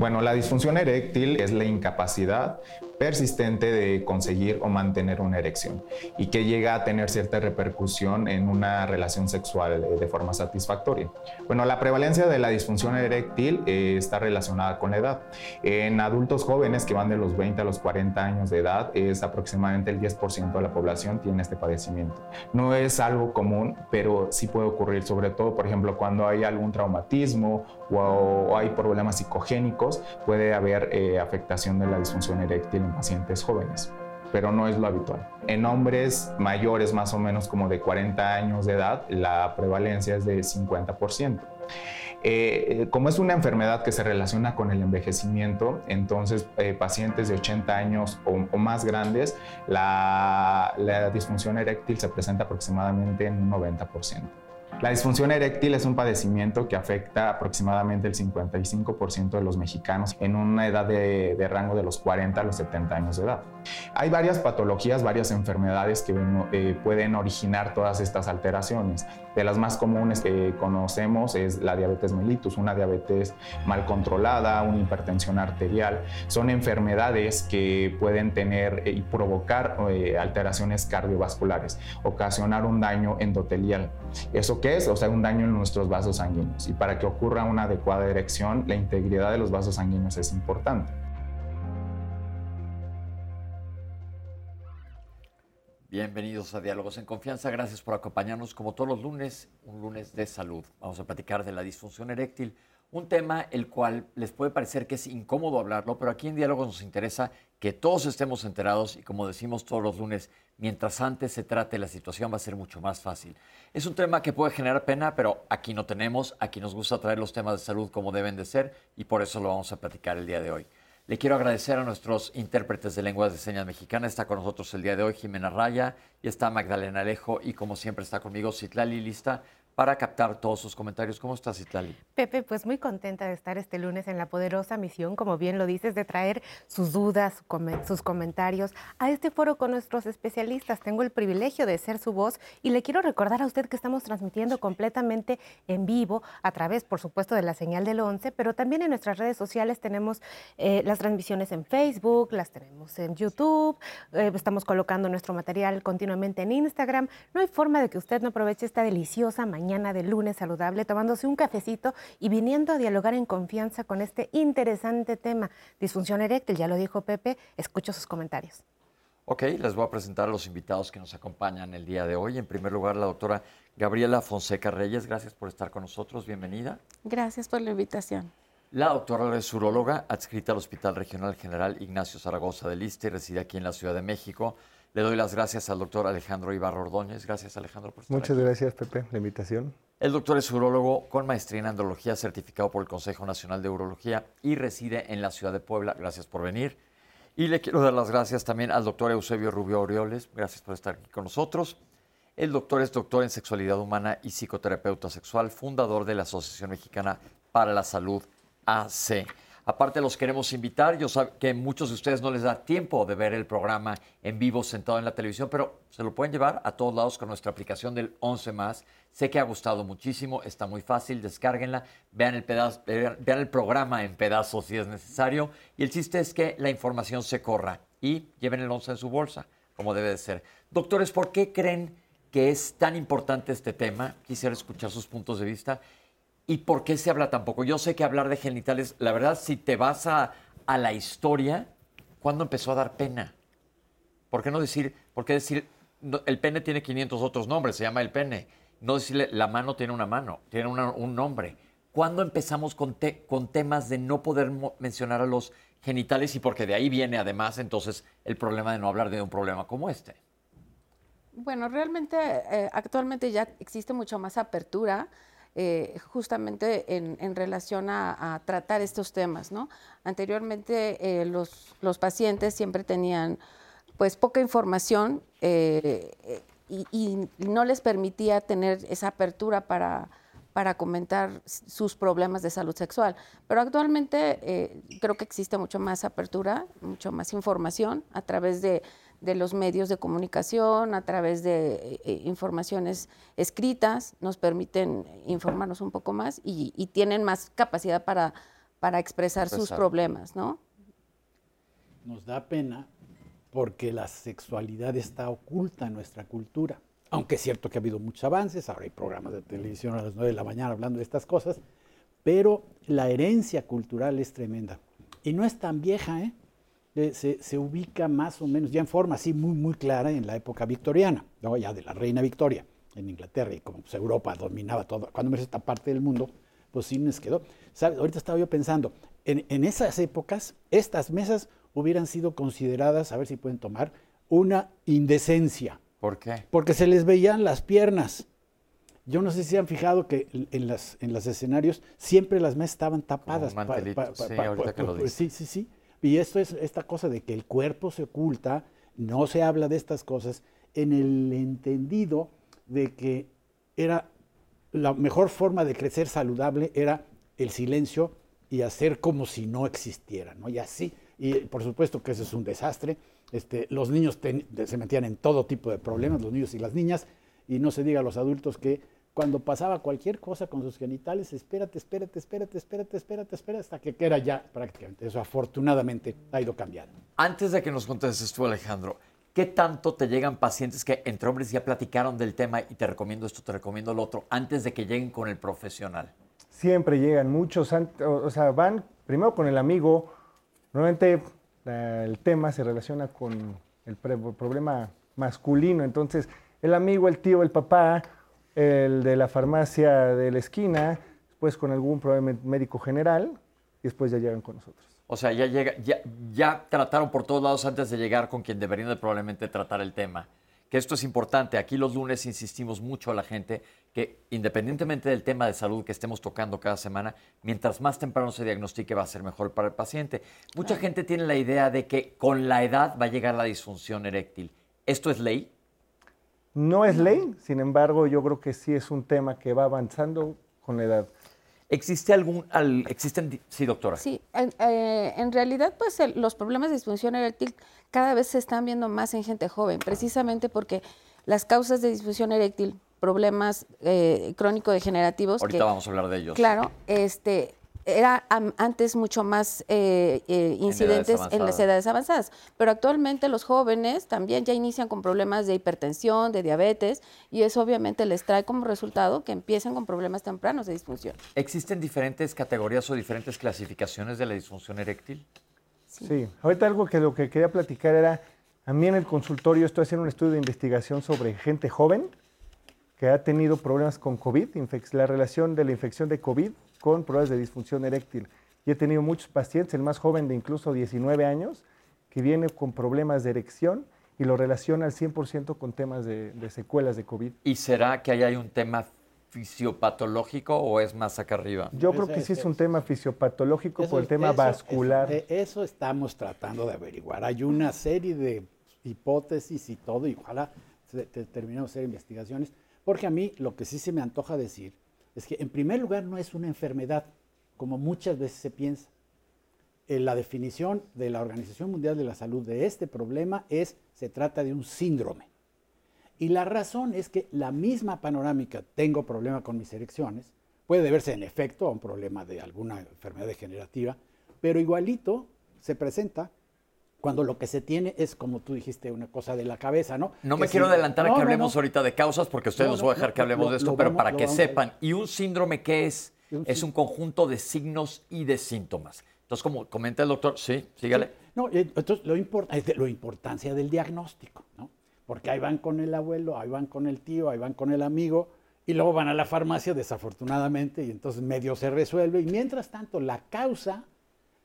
Bueno, la disfunción eréctil es la incapacidad persistente de conseguir o mantener una erección y que llega a tener cierta repercusión en una relación sexual de forma satisfactoria. Bueno, la prevalencia de la disfunción eréctil eh, está relacionada con la edad. En adultos jóvenes que van de los 20 a los 40 años de edad, es aproximadamente el 10% de la población tiene este padecimiento. No es algo común, pero sí puede ocurrir, sobre todo, por ejemplo, cuando hay algún traumatismo o, hay problemas psicogénicos, puede haber eh, afectación de la disfunción eréctil pacientes jóvenes pero no es lo habitual. En hombres mayores, más o menos como de 40 años de edad, la prevalencia es de 50%. Eh, como es una enfermedad que se relaciona con el envejecimiento, entonces eh, pacientes de 80 años o, más grandes, la, la disfunción eréctil se presenta aproximadamente en un 90%. La disfunción eréctil es un padecimiento que afecta aproximadamente el 55% de los mexicanos en una edad de, rango de los 40 a los 70 años de edad. Hay varias patologías, varias enfermedades que eh, pueden originar todas estas alteraciones. De las más comunes que conocemos es la diabetes mellitus, una diabetes mal controlada, una hipertensión arterial. Son enfermedades que pueden tener y provocar eh, alteraciones cardiovasculares, ocasionar un daño endotelial. ¿Eso qué es? O sea, un daño en nuestros vasos sanguíneos. Y para que ocurra una adecuada erección, la integridad de los vasos sanguíneos es importante. Bienvenidos a Diálogos en Confianza. Gracias por acompañarnos como todos los lunes, un lunes de salud. Vamos a platicar de la disfunción eréctil, un tema el cual les puede parecer que es incómodo hablarlo, pero aquí en Diálogos nos interesa que todos estemos enterados y como decimos todos los lunes, mientras antes se trate la situación va a ser mucho más fácil. Es un tema que puede generar pena, pero aquí no tenemos, aquí nos gusta traer los temas de salud como deben de ser y por eso lo vamos a platicar el día de hoy. Le quiero agradecer a nuestros intérpretes de lenguas de señas mexicanas. Está con nosotros el día de hoy Jimena Raya y está Magdalena Alejo y como siempre está conmigo Citlali Lista para captar todos sus comentarios. ¿Cómo estás, Itlali? Pepe, pues muy contenta de estar este lunes en la poderosa misión, como bien lo dices, de traer sus dudas, sus comentarios a este foro con nuestros especialistas. Tengo el privilegio de ser su voz y le quiero recordar a usted que estamos transmitiendo completamente en vivo a través, por supuesto, de la señal del 11, pero también en nuestras redes sociales tenemos eh, las transmisiones en Facebook, las tenemos en YouTube, eh, estamos colocando nuestro material continuamente en Instagram. No hay forma de que usted no aproveche esta deliciosa mañana mañana de lunes saludable, tomándose un cafecito y viniendo a dialogar en confianza con este interesante tema, disfunción eréctil, ya lo dijo Pepe, escucho sus comentarios. Ok, les voy a presentar a los invitados que nos acompañan el día de hoy. En primer lugar, la doctora Gabriela Fonseca Reyes, gracias por estar con nosotros, bienvenida. Gracias por la invitación. La doctora es uróloga, adscrita al Hospital Regional General Ignacio Zaragoza de Liste, reside aquí en la Ciudad de México. Le doy las gracias al doctor Alejandro Ibarro Ordóñez. Gracias, Alejandro, por estar Muchas gracias, Pepe, la invitación. El doctor es urologo con maestría en andrología, certificado por el Consejo Nacional de Urología y reside en la ciudad de Puebla. Gracias por venir. Y le quiero dar las gracias también al doctor Eusebio Rubio Orioles. Gracias por estar aquí con nosotros. El doctor es doctor en sexualidad humana y psicoterapeuta sexual, fundador de la Asociación Mexicana para la Salud, AC. Aparte los queremos invitar, yo sé que muchos de ustedes no les da tiempo de ver el programa en vivo sentado en la televisión, pero se lo pueden llevar a todos lados con nuestra aplicación del 11 más. Sé que ha gustado muchísimo, está muy fácil, descárguenla, vean el, vean el programa en pedazos si es necesario. Y el chiste es que la información se corra y lleven el 11 en su bolsa, como debe de ser. Doctores, ¿por qué creen que es tan importante este tema? Quisiera escuchar sus puntos de vista ¿Y por qué se habla tan poco? Yo sé que hablar de genitales, la verdad, si te vas a, la historia, ¿cuándo empezó a dar pena? ¿Por qué no decir, por qué decir, el pene tiene 500 otros nombres, se llama el pene? No decirle, la mano tiene una mano, tiene un nombre. ¿Cuándo empezamos con, con temas de no poder mencionar a los genitales y porque de ahí viene además entonces el problema de no hablar de un problema como este? Bueno, realmente eh, actualmente ya existe mucho más apertura eh, justamente en, relación a, tratar estos temas. ¿no? Anteriormente eh, los, los, pacientes siempre tenían pues poca información eh, y, no les permitía tener esa apertura para, para comentar sus problemas de salud sexual. Pero actualmente creo que existe mucho más apertura, mucho más información a través de de los medios de comunicación, a través de eh, eh, informaciones escritas, nos permiten informarnos un poco más y, tienen más capacidad para, para expresar, sus problemas, ¿no? Nos da pena porque la sexualidad está oculta en nuestra cultura. Aunque es cierto que ha habido muchos avances, ahora hay programas de televisión a las 9 de la mañana hablando de estas cosas, pero la herencia cultural es tremenda. Y no es tan vieja, ¿eh? Eh, Se, se ubica más o menos, ya en forma así muy, muy clara en la época victoriana, ¿no? ya de la reina Victoria en Inglaterra y como pues, Europa dominaba todo, cuando menos esta parte del mundo, pues sí nos quedó. ¿Sabes? Ahorita estaba yo pensando, en, en esas épocas, estas mesas hubieran sido consideradas, a ver si pueden tomar, una indecencia, ¿Por qué? porque se les veían las piernas. Yo no sé si han fijado que en- las, en los escenarios siempre las mesas estaban tapadas. un mantelito, sí, ahorita que lo pues, dices. Sí, sí, sí. Y esto es esta cosa de que el cuerpo se oculta, no se habla de estas cosas, en el entendido de que era la mejor forma de crecer saludable era el silencio y hacer como si no existiera, ¿no? Y así, y por supuesto que eso es un desastre. Este, los niños se metían en todo tipo de problemas, los niños y las niñas, y no se diga a los adultos que cuando pasaba cualquier cosa con sus genitales, espérate, espérate, espérate, espérate, espérate, espérate, hasta que era ya prácticamente. Eso afortunadamente ha ido cambiando. Antes de que nos contestes tú, Alejandro, ¿qué tanto te llegan pacientes que entre hombres ya platicaron del tema y te recomiendo esto, te recomiendo lo otro, antes de que lleguen con el profesional? Siempre llegan muchos, o, sea, van primero con el amigo. Normalmente la- el tema se relaciona con el pre- problema masculino. Entonces, el amigo, el tío, el papá, el de la farmacia de la esquina, después con algún problema médico general, y después ya llegan con nosotros. O sea, ya, llega, ya, ya trataron por todos lados antes de llegar con quien deberían de probablemente tratar el tema. Que esto es importante. Aquí los lunes insistimos mucho a la gente que independientemente del tema de salud que estemos tocando cada semana, mientras más temprano se diagnostique va a ser mejor para el paciente. Mucha gente tiene la idea de que con la edad va a llegar la disfunción eréctil. ¿Esto es ley? No es ley, sin embargo, yo creo que sí es un tema que va avanzando con la edad. ¿Existe algún... al- existen, di- sí, doctora. Sí, en, eh, en realidad, pues el- los problemas de disfunción eréctil cada vez se están viendo más en gente joven, precisamente porque las causas de disfunción eréctil, problemas eh, crónico-degenerativos, Ahorita que, vamos a hablar de ellos. claro, este, era antes mucho más eh, eh, incidentes en, las avanzadas. edades avanzadas, pero actualmente los jóvenes también ya inician con problemas de hipertensión, de diabetes, y eso obviamente les trae como resultado que empiezan con problemas tempranos de disfunción. ¿Existen diferentes categorías o diferentes clasificaciones de la disfunción eréctil? Sí. ahorita algo que lo que quería platicar era, a mí en el consultorio estoy haciendo un estudio de investigación sobre gente joven que ha tenido problemas con COVID, la relación de la infección de COVID con problemas de disfunción eréctil. Y he tenido muchos pacientes, el más joven de incluso 19 años, que viene con problemas de erección y lo relaciona al 100% con temas de, de secuelas de COVID. ¿Y será que ahí hay un tema fisiopatológico o es más acá arriba? Yo creo que sí es un tema fisiopatológico Eso por el tema eso- vascular. Eso, de eso estamos tratando de averiguar. Hay una serie de hipótesis y todo, y ojalá terminemos de hacer investigaciones, porque a mí lo que sí se me antoja decir es que en primer lugar no es una enfermedad, como muchas veces se piensa. Eh, la definición de la Organización Mundial de la Salud de este problema es, se trata de un síndrome. Y la razón es que la misma panorámica, tengo problema con mis erecciones, puede deberse en efecto a un problema de alguna enfermedad degenerativa, pero igualito se presenta cuando lo que se tiene es, como tú dijiste, una cosa de la cabeza, ¿no? No Que me si- quiero adelantar a que hablemos no. ahorita de causas porque ustedes No, nos no, voy a dejar que hablemos de esto, pero vamos- para que sepan. ¿Y un síndrome qué es? Un Es sí- un conjunto de signos y de síntomas. Entonces, como comenta el doctor, sí, sígale. No, eh, entonces lo importa es de la importancia del diagnóstico, ¿no? Porque ahí van con el abuelo, ahí van con el tío, ahí van con el amigo, y luego van a la farmacia, desafortunadamente, y entonces medio se resuelve. Y mientras tanto, la causa,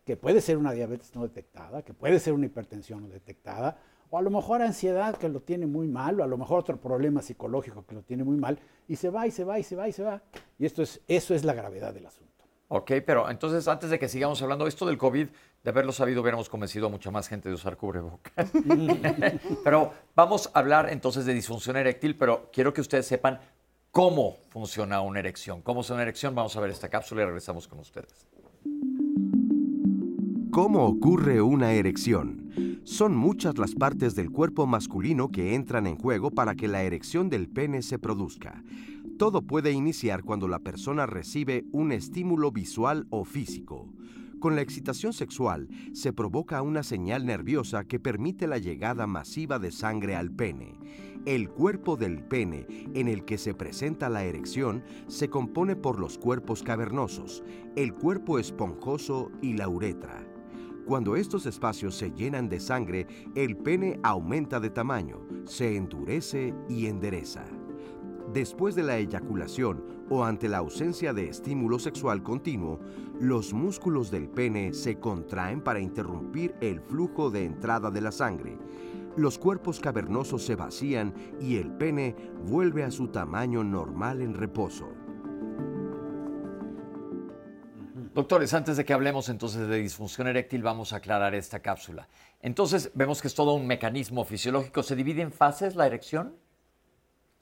que puede ser una diabetes no detectada, que puede ser una hipertensión no detectada, o a lo mejor ansiedad que lo tiene muy mal, o a lo mejor otro problema psicológico que lo tiene muy mal, y se va y se va y se va y se va. Y esto es, eso es la gravedad del asunto. Ok, pero entonces antes de que sigamos hablando, esto del COVID, de haberlo sabido, hubiéramos convencido a mucha más gente de usar cubrebocas. pero vamos a hablar entonces de disfunción eréctil, pero quiero que ustedes sepan cómo funciona una erección. ¿Cómo es una erección? Vamos a ver esta cápsula y regresamos con ustedes. ¿Cómo ocurre una erección? Son muchas las partes del cuerpo masculino que entran en juego para que la erección del pene se produzca. Todo puede iniciar cuando la persona recibe un estímulo visual o físico. Con la excitación sexual se provoca una señal nerviosa que permite la llegada masiva de sangre al pene. El cuerpo del pene en el que se presenta la erección se compone por los cuerpos cavernosos, el cuerpo esponjoso y la uretra. Cuando estos espacios se llenan de sangre, el pene aumenta de tamaño, se endurece y endereza. Después de la eyaculación o ante la ausencia de estímulo sexual continuo, los músculos del pene se contraen para interrumpir el flujo de entrada de la sangre. Los cuerpos cavernosos se vacían y el pene vuelve a su tamaño normal en reposo. Doctores, antes de que hablemos entonces de disfunción eréctil, vamos a aclarar esta cápsula. Entonces, vemos que es todo un mecanismo fisiológico. ¿Se divide en fases la erección?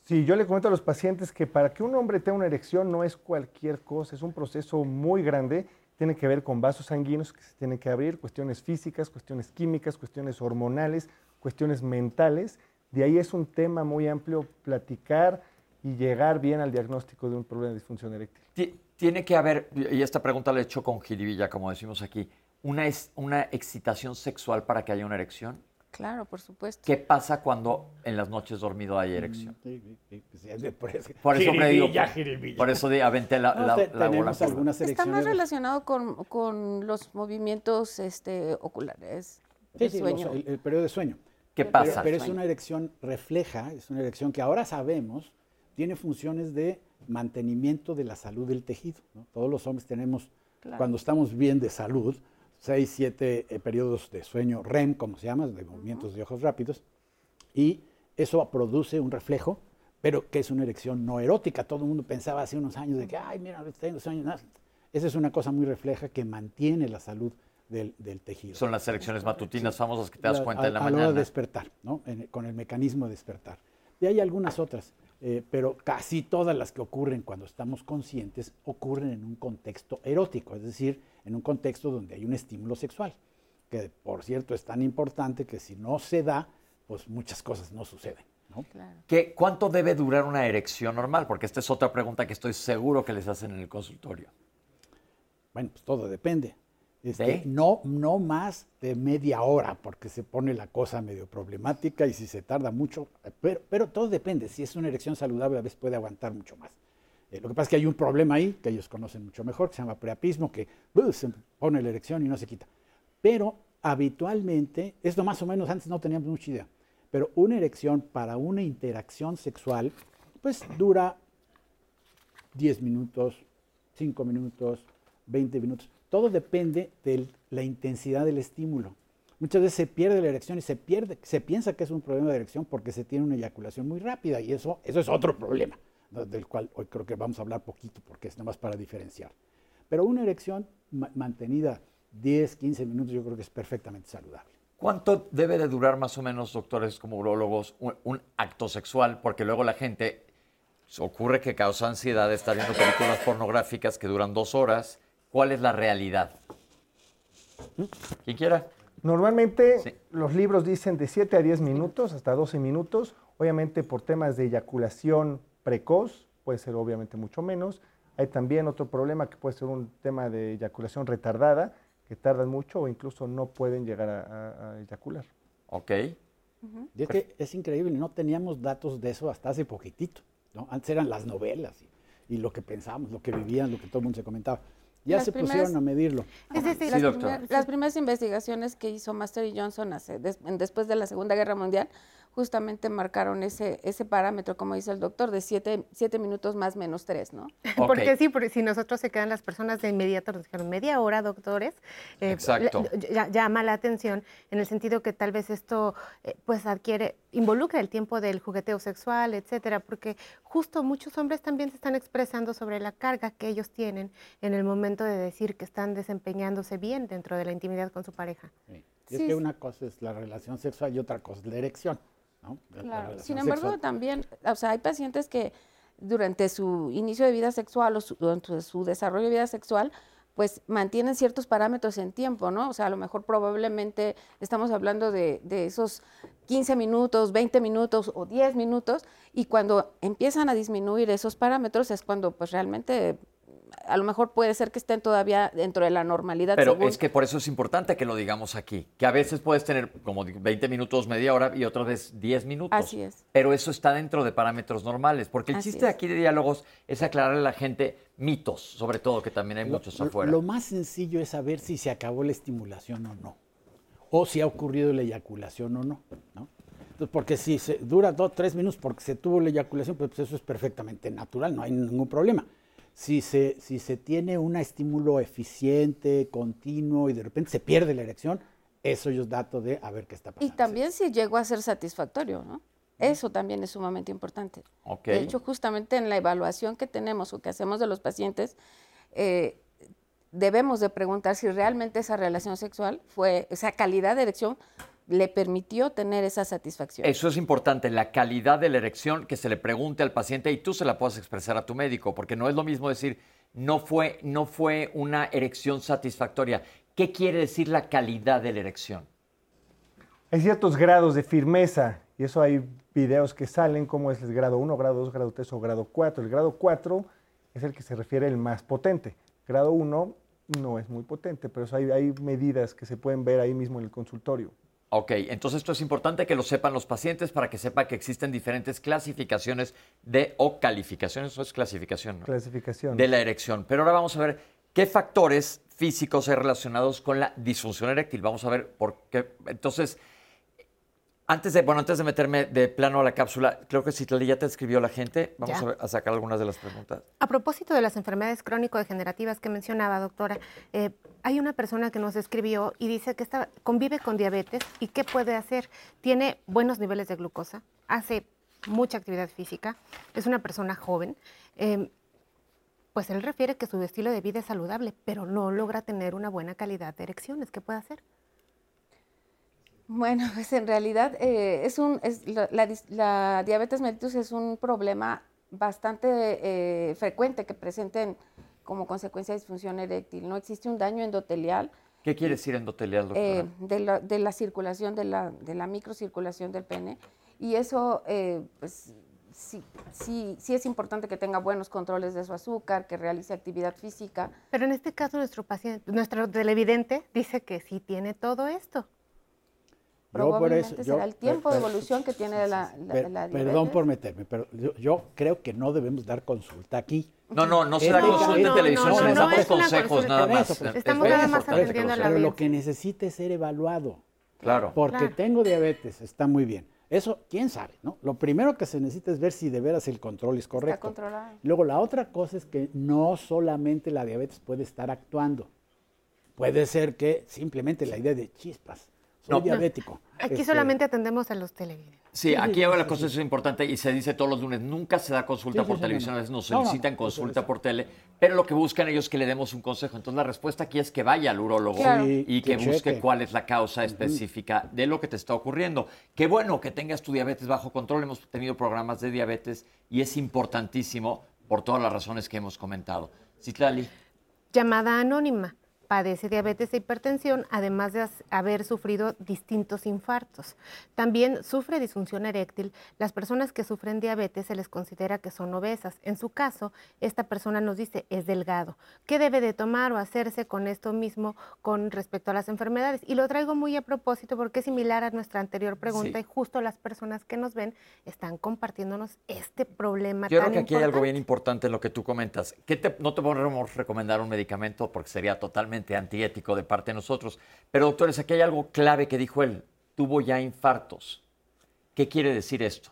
Sí, yo le comento a los pacientes que para que un hombre tenga una erección no es cualquier cosa, es un proceso muy grande, tiene que ver con vasos sanguíneos que se tienen que abrir, cuestiones físicas, cuestiones químicas, cuestiones hormonales, cuestiones mentales. De ahí es un tema muy amplio platicar y llegar bien al diagnóstico de un problema de disfunción eréctil tiene que haber, y esta pregunta la he hecho con jiribilla, como decimos aquí, una, es, una excitación sexual para que haya una erección. Claro, por supuesto. ¿Qué pasa cuando en las noches dormido hay erección? Sí, sí, sí, por eso, por eso me digo, por eso de, aventé la, no, la, te, la bola. Está más relacionado con, con los movimientos este, oculares de sueño. el, el, periodo de sueño. ¿Qué pasa? Pero, pero es una erección refleja, es una erección que ahora sabemos tiene funciones de mantenimiento de la salud del tejido. Todos los hombres tenemos, cuando estamos bien de salud, seis, siete eh, periodos de sueño REM, como se llama, de movimientos de ojos rápidos, y eso produce un reflejo, pero que es una erección no erótica. Todo el mundo pensaba hace unos años de que, ay, mira, tengo sueños. Esa es una cosa muy refleja que mantiene la salud del, tejido. Son las erecciones matutinas famosas que te das cuenta en la a mañana. A de despertar, ¿no? con el mecanismo de despertar. Y hay algunas otras. Eh, pero casi todas las que ocurren cuando estamos conscientes ocurren en un contexto erótico, es decir, en un contexto donde hay un estímulo sexual, que por cierto es tan importante que si no se da, pues muchas cosas no suceden. ¿Qué, ¿Cuánto debe durar una erección normal? Porque esta es otra pregunta que estoy seguro que les hacen en el consultorio. Bueno, pues todo depende. Este, no, no más de media hora, porque se pone la cosa medio problemática y si se tarda mucho, pero, pero todo depende. Si es una erección saludable, a veces puede aguantar mucho más. Eh, lo que pasa es que hay un problema ahí, que ellos conocen mucho mejor, que se llama preapismo, que uh, se pone la erección y no se quita. Pero habitualmente, esto más o menos antes no teníamos mucha idea, pero una erección para una interacción sexual, pues dura 10 minutos, 5 minutos, 20 minutos. Todo depende de la intensidad del estímulo. Muchas veces se pierde la erección y se pierde, se piensa que es un problema de erección porque se tiene una eyaculación muy rápida y eso, eso es otro problema, del cual hoy creo que vamos a hablar poquito porque es nada más para diferenciar. Pero una erección mantenida 10, 15 minutos yo creo que es perfectamente saludable. ¿Cuánto debe de durar más o menos, doctores como urólogos, un, un acto sexual? Porque luego la gente ocurre que causa ansiedad estar viendo películas pornográficas que duran dos horas ¿Cuál es la realidad? ¿Quién quiera? Normalmente los libros dicen de 7 a 10 minutos, hasta 12 minutos. Obviamente por temas de eyaculación precoz, puede ser obviamente mucho menos. Hay también otro problema que puede ser un tema de eyaculación retardada, que tardan mucho o incluso no pueden llegar a, eyacular. Ok. Y es que es increíble, no teníamos datos de eso hasta hace poquitito. ¿no? Antes eran las novelas y, y lo que pensábamos, lo que vivían, lo que todo el mundo se comentaba. Ya se pusieron a medirlo. Es decir, las, primeras investigaciones que hizo Master y Johnson hace, después de la Segunda Guerra Mundial justamente marcaron ese, ese parámetro, como dice el doctor, de siete, siete minutos más menos tres, ¿no? Porque sí, porque si nosotros se quedan las personas de inmediato, nos dijeron media hora, doctores, eh, llama la atención en el sentido que tal vez esto eh, pues adquiere, involucra el tiempo del jugueteo sexual, etcétera, porque justo muchos hombres también se están expresando sobre la carga que ellos tienen en el momento de decir que están desempeñándose bien dentro de la intimidad con su pareja. Sí. es que una cosa es la relación sexual y otra cosa es la erección. Claro. Sin embargo, también, o sea, hay pacientes que durante su inicio de vida sexual o durante su desarrollo de vida sexual, pues mantienen ciertos parámetros en tiempo, ¿no? O sea, a lo mejor probablemente estamos hablando de, de, esos 15 minutos, 20 minutos o 10 minutos, y cuando empiezan a disminuir esos parámetros es cuando pues realmente a lo mejor puede ser que estén todavía dentro de la normalidad. Pero según- es que por eso es importante que lo digamos aquí, que a veces puedes tener como 20 minutos, media hora y otras veces 10 minutos. Así es. Pero eso está dentro de parámetros normales, porque el Así chiste es. aquí de diálogos es aclararle a la gente mitos, sobre todo, que también hay Lo- muchos lo- afuera. Lo más sencillo es saber si se acabó la estimulación o no. O si ha ocurrido la eyaculación o no. ¿no? Porque si se dura dos, tres minutos porque se tuvo la eyaculación, pues eso es perfectamente natural, no hay ningún problema. Si se, si se tiene un estímulo eficiente, continuo y de repente se pierde la erección, eso es dato de a ver qué está Y pasando. también si llegó a ser satisfactorio, ¿no? Eso también es sumamente importante. De hecho, justamente en la evaluación que tenemos o que hacemos de los pacientes, eh, debemos de preguntar si realmente esa relación sexual fue, esa calidad de erección le permitió tener esa satisfacción. Eso es importante, la calidad de la erección, que se le pregunte al paciente y tú se la puedas expresar a tu médico, porque no es lo mismo decir, no fue, no fue una erección satisfactoria. ¿Qué quiere decir la calidad de la erección? Hay ciertos grados de firmeza y eso hay videos que salen como es el grado 1, grado 2, grado 3 o grado 4. El grado 4 es el que se refiere el más potente. Grado 1 no es muy potente, pero eso hay, hay medidas que se pueden ver ahí mismo en el consultorio. Ok, entonces esto es importante que lo sepan los pacientes para que sepan que existen diferentes clasificaciones de o calificaciones, eso es clasificación, ¿no? Clasificación. de la erección. Pero ahora vamos a ver qué factores físicos hay relacionados con la disfunción eréctil. Vamos a ver por qué. Entonces, antes de, bueno, antes de meterme de plano a la cápsula, creo que Citlali ya te escribió la gente. Vamos a, ver- a sacar algunas de las preguntas. A propósito de las enfermedades crónico-degenerativas que mencionaba, doctora, eh, hay una persona que nos escribió y dice que está, convive con diabetes y qué puede hacer. Tiene buenos niveles de glucosa, hace mucha actividad física, es una persona joven. eh, pues él refiere que su estilo de vida es saludable, pero no logra tener una buena calidad de erecciones. ¿Qué puede hacer? Bueno, pues en realidad eh, es un, es la, la dis- la diabetes mellitus es un problema bastante eh, frecuente que presenten como consecuencia de disfunción eréctil. No existe un daño endotelial ¿Qué quiere decir endotelial, doctora? eh, de, la, de la circulación, de la, de la microcirculación del pene. Y eso, eh, pues, sí, sí, sí es importante que tenga buenos controles de su azúcar, que realice actividad física. Pero en este caso nuestro paciente, nuestro televidente dice que sí tiene todo esto. Yo por Probablemente eso- será yo- el tiempo de evolución que tiene la, la, Per- la perdón por meterme, pero yo, yo creo que no debemos dar consulta aquí. No, no, no se No, da no, consulta en no, televisión, no, se les no, damos consejos consulta. nada más. eso, pues, Estamos nada más atendiendo la Pero lo que necesita es ser evaluado. Claro. Porque Claro. tengo diabetes, está muy bien. Eso, quién sabe, ¿no? Lo primero que se necesita es ver si de veras el control es correcto. controlado. Luego, la otra cosa es que no solamente la diabetes puede estar actuando. Puede ser que simplemente la idea de chispas, soy No. diabético. Aquí este, solamente atendemos a los televidentes. Sí, aquí ahora la cosa es importante y se dice todos los lunes, nunca se da consulta Sí, sí, por sí, televisión, no, a veces nos no. No, no, solicitan no, consulta por tele, pero lo que buscan ellos es que le demos un consejo. Entonces la respuesta aquí es que vaya al urólogo Claro. Y que que busque cheque. cuál es la causa específica de lo que te está ocurriendo. Qué bueno que tengas tu diabetes bajo control, hemos tenido programas de diabetes y es importantísimo por todas las razones que hemos comentado. Citlali. Llamada anónima. Padece diabetes e hipertensión, además de haber sufrido distintos infartos. También sufre disfunción eréctil. Las personas que sufren diabetes se les considera que son obesas. En su caso, esta persona nos dice es delgado. ¿Qué debe de tomar o hacerse con esto mismo con respecto a las enfermedades? Y lo traigo muy a propósito porque es similar a nuestra anterior pregunta Sí. y justo las personas que nos ven están compartiéndonos este problema Yo tan creo que aquí hay algo bien importante. importante en lo que tú comentas. ¿Qué te- no te podemos recomendar un medicamento porque sería totalmente antiético de parte de nosotros. Pero doctores, aquí hay algo clave que dijo él. Tuvo ya infartos. ¿Qué quiere decir esto?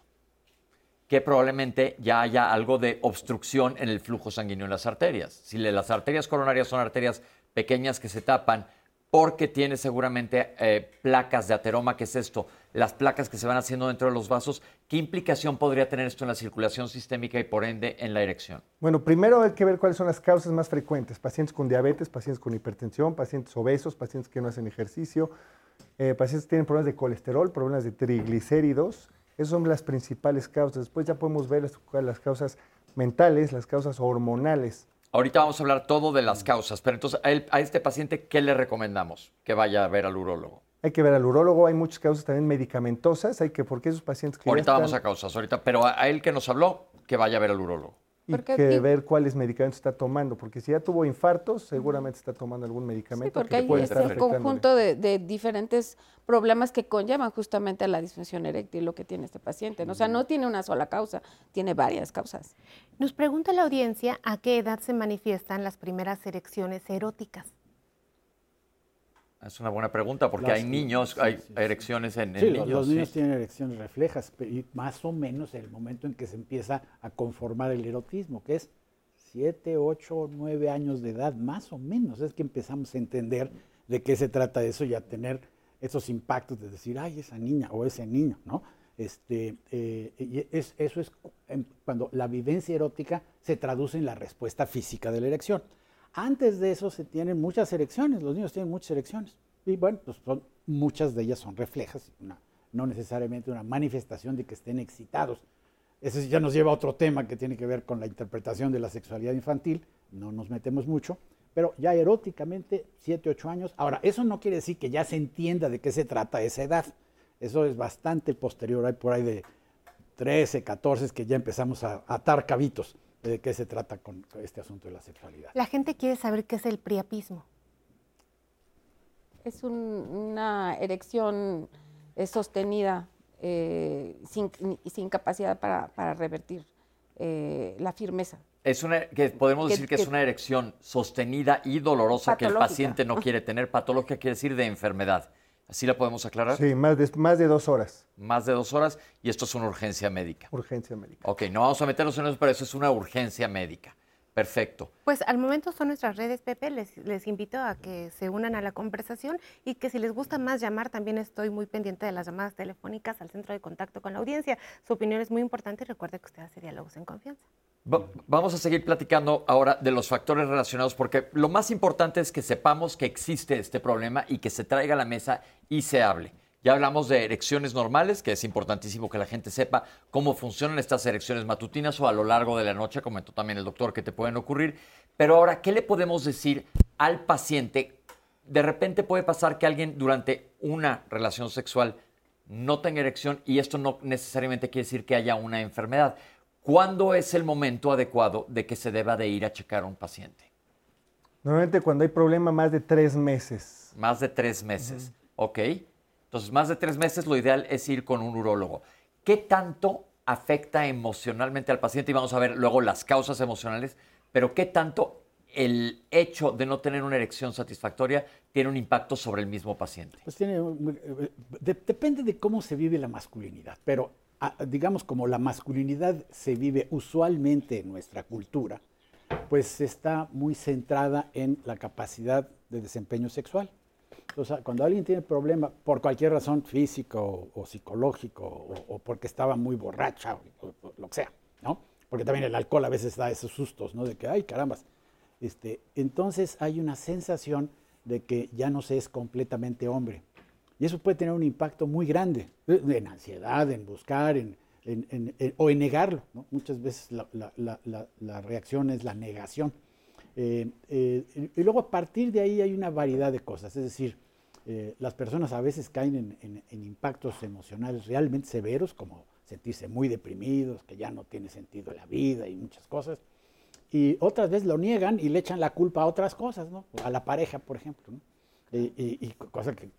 Que probablemente ya haya algo de obstrucción en el flujo sanguíneo en las arterias. Si las arterias coronarias son arterias pequeñas que se tapan, porque tiene seguramente eh, placas de ateroma, que es esto, las placas que se van haciendo dentro de los vasos, ¿qué implicación podría tener esto en la circulación sistémica y por ende en la erección? Bueno, primero hay que ver cuáles son las causas más frecuentes. Pacientes con diabetes, pacientes con hipertensión, pacientes obesos, pacientes que no hacen ejercicio, eh, pacientes que tienen problemas de colesterol, problemas de triglicéridos. Esas son las principales causas. Después ya podemos ver las, las causas mentales, las causas hormonales. Ahorita vamos a hablar todo de las causas, pero entonces a, él- a este paciente, ¿qué le recomendamos? Que vaya a ver al urólogo. Hay que ver al urólogo, hay muchas causas también medicamentosas, hay que, porque esos pacientes que ya Ahorita vamos a causas, ahorita, pero a, a él que nos habló, que vaya a ver al urólogo. Y que ver cuáles medicamentos está tomando, porque si ya tuvo infartos, seguramente está tomando algún medicamento. Sí, porque hay ese conjunto de, diferentes problemas que conllevan justamente a la disfunción eréctil, lo que tiene este paciente. O sea, no tiene una sola causa, tiene varias causas. Nos pregunta la audiencia a qué edad se manifiestan las primeras erecciones eróticas. Es una buena pregunta porque hay niños, hay erecciones en, sí, niños. Los niños tienen erecciones reflejas, y más o menos en el momento en que se empieza a conformar el erotismo, que es 7, 8, 9 años de edad, más o menos. Es que empezamos a entender de qué se trata eso y a tener esos impactos de decir, ay, esa niña o ese niño, ¿no? Este, eh, y es, eso es cuando la vivencia erótica se traduce en la respuesta física de la erección. Antes de eso se tienen muchas erecciones, los niños tienen muchas erecciones. Y bueno, pues son, muchas de ellas son reflejas, no necesariamente una manifestación de que estén excitados. Eso ya nos lleva a otro tema que tiene que ver con la interpretación de la sexualidad infantil, no nos metemos mucho, pero ya eróticamente, 7, 8 años. Ahora, eso no quiere decir que ya se entienda de qué se trata esa edad. Eso es bastante posterior, hay por ahí de 13, 14 que ya empezamos a atar cabitos de qué se trata con este asunto de la sexualidad. La gente quiere saber qué es el priapismo. Es una erección eh, sostenida eh, sin, sin, capacidad para, revertir eh, la firmeza. Es una, que podemos decir que, es una erección sostenida y dolorosa que el paciente no quiere tener. Patológica quiere decir de enfermedad. ¿Así la podemos aclarar? Sí, más de, más de dos horas. Más de dos horas y esto es una urgencia médica. Urgencia médica. Ok, no vamos a meternos en eso, pero eso es una urgencia médica. Perfecto. Pues al momento son nuestras redes, Pepe. Les, les, invito a que se unan a la conversación y que si les gusta más llamar, también estoy muy pendiente de las llamadas telefónicas al centro de contacto con la audiencia. Su opinión es muy importante y recuerde que usted hace diálogos en confianza. Vamos a seguir platicando ahora de los factores relacionados porque lo más importante es que sepamos que existe este problema y que se traiga a la mesa y se hable. Ya hablamos de erecciones normales, que es importantísimo que la gente sepa cómo funcionan estas erecciones matutinas o a lo largo de la noche, comentó también el doctor, que te pueden ocurrir. Pero ahora, ¿qué le podemos decir al paciente? De repente puede pasar que alguien durante una relación sexual no tenga erección y esto no necesariamente quiere decir que haya una enfermedad. ¿Cuándo es el momento adecuado de que se deba de ir a checar a un paciente? Normalmente cuando hay problema más de tres meses. Más de tres meses. Ok. Entonces, más de tres meses, lo ideal es ir con un urólogo. ¿Qué tanto afecta emocionalmente al paciente? Y vamos a ver luego las causas emocionales, pero ¿qué tanto el hecho de no tener una erección satisfactoria tiene un impacto sobre el mismo paciente? Pues tiene, eh, depende de cómo se vive la masculinidad, pero digamos como la masculinidad se vive usualmente en nuestra cultura, pues está muy centrada en la capacidad de desempeño sexual. O sea, cuando alguien tiene problema por cualquier razón físico o, psicológico o, porque estaba muy borracha o, lo que sea, ¿no? Porque también el alcohol a veces da esos sustos, ¿no? De que, ay, carambas. Este, entonces hay una sensación de que ya no se es completamente hombre. Y eso puede tener un impacto muy grande en ansiedad, en buscar, en, o en negarlo. ¿no? Muchas veces la, la, la, la reacción es la negación. Eh, eh, y luego a partir de ahí hay una variedad de cosas, es decir, eh, las personas a veces caen en, impactos emocionales realmente severos, como sentirse muy deprimidos, que ya no tiene sentido la vida y muchas cosas, y otras veces lo niegan y le echan la culpa a otras cosas, ¿no? a la pareja, por ejemplo, y, y, cosa que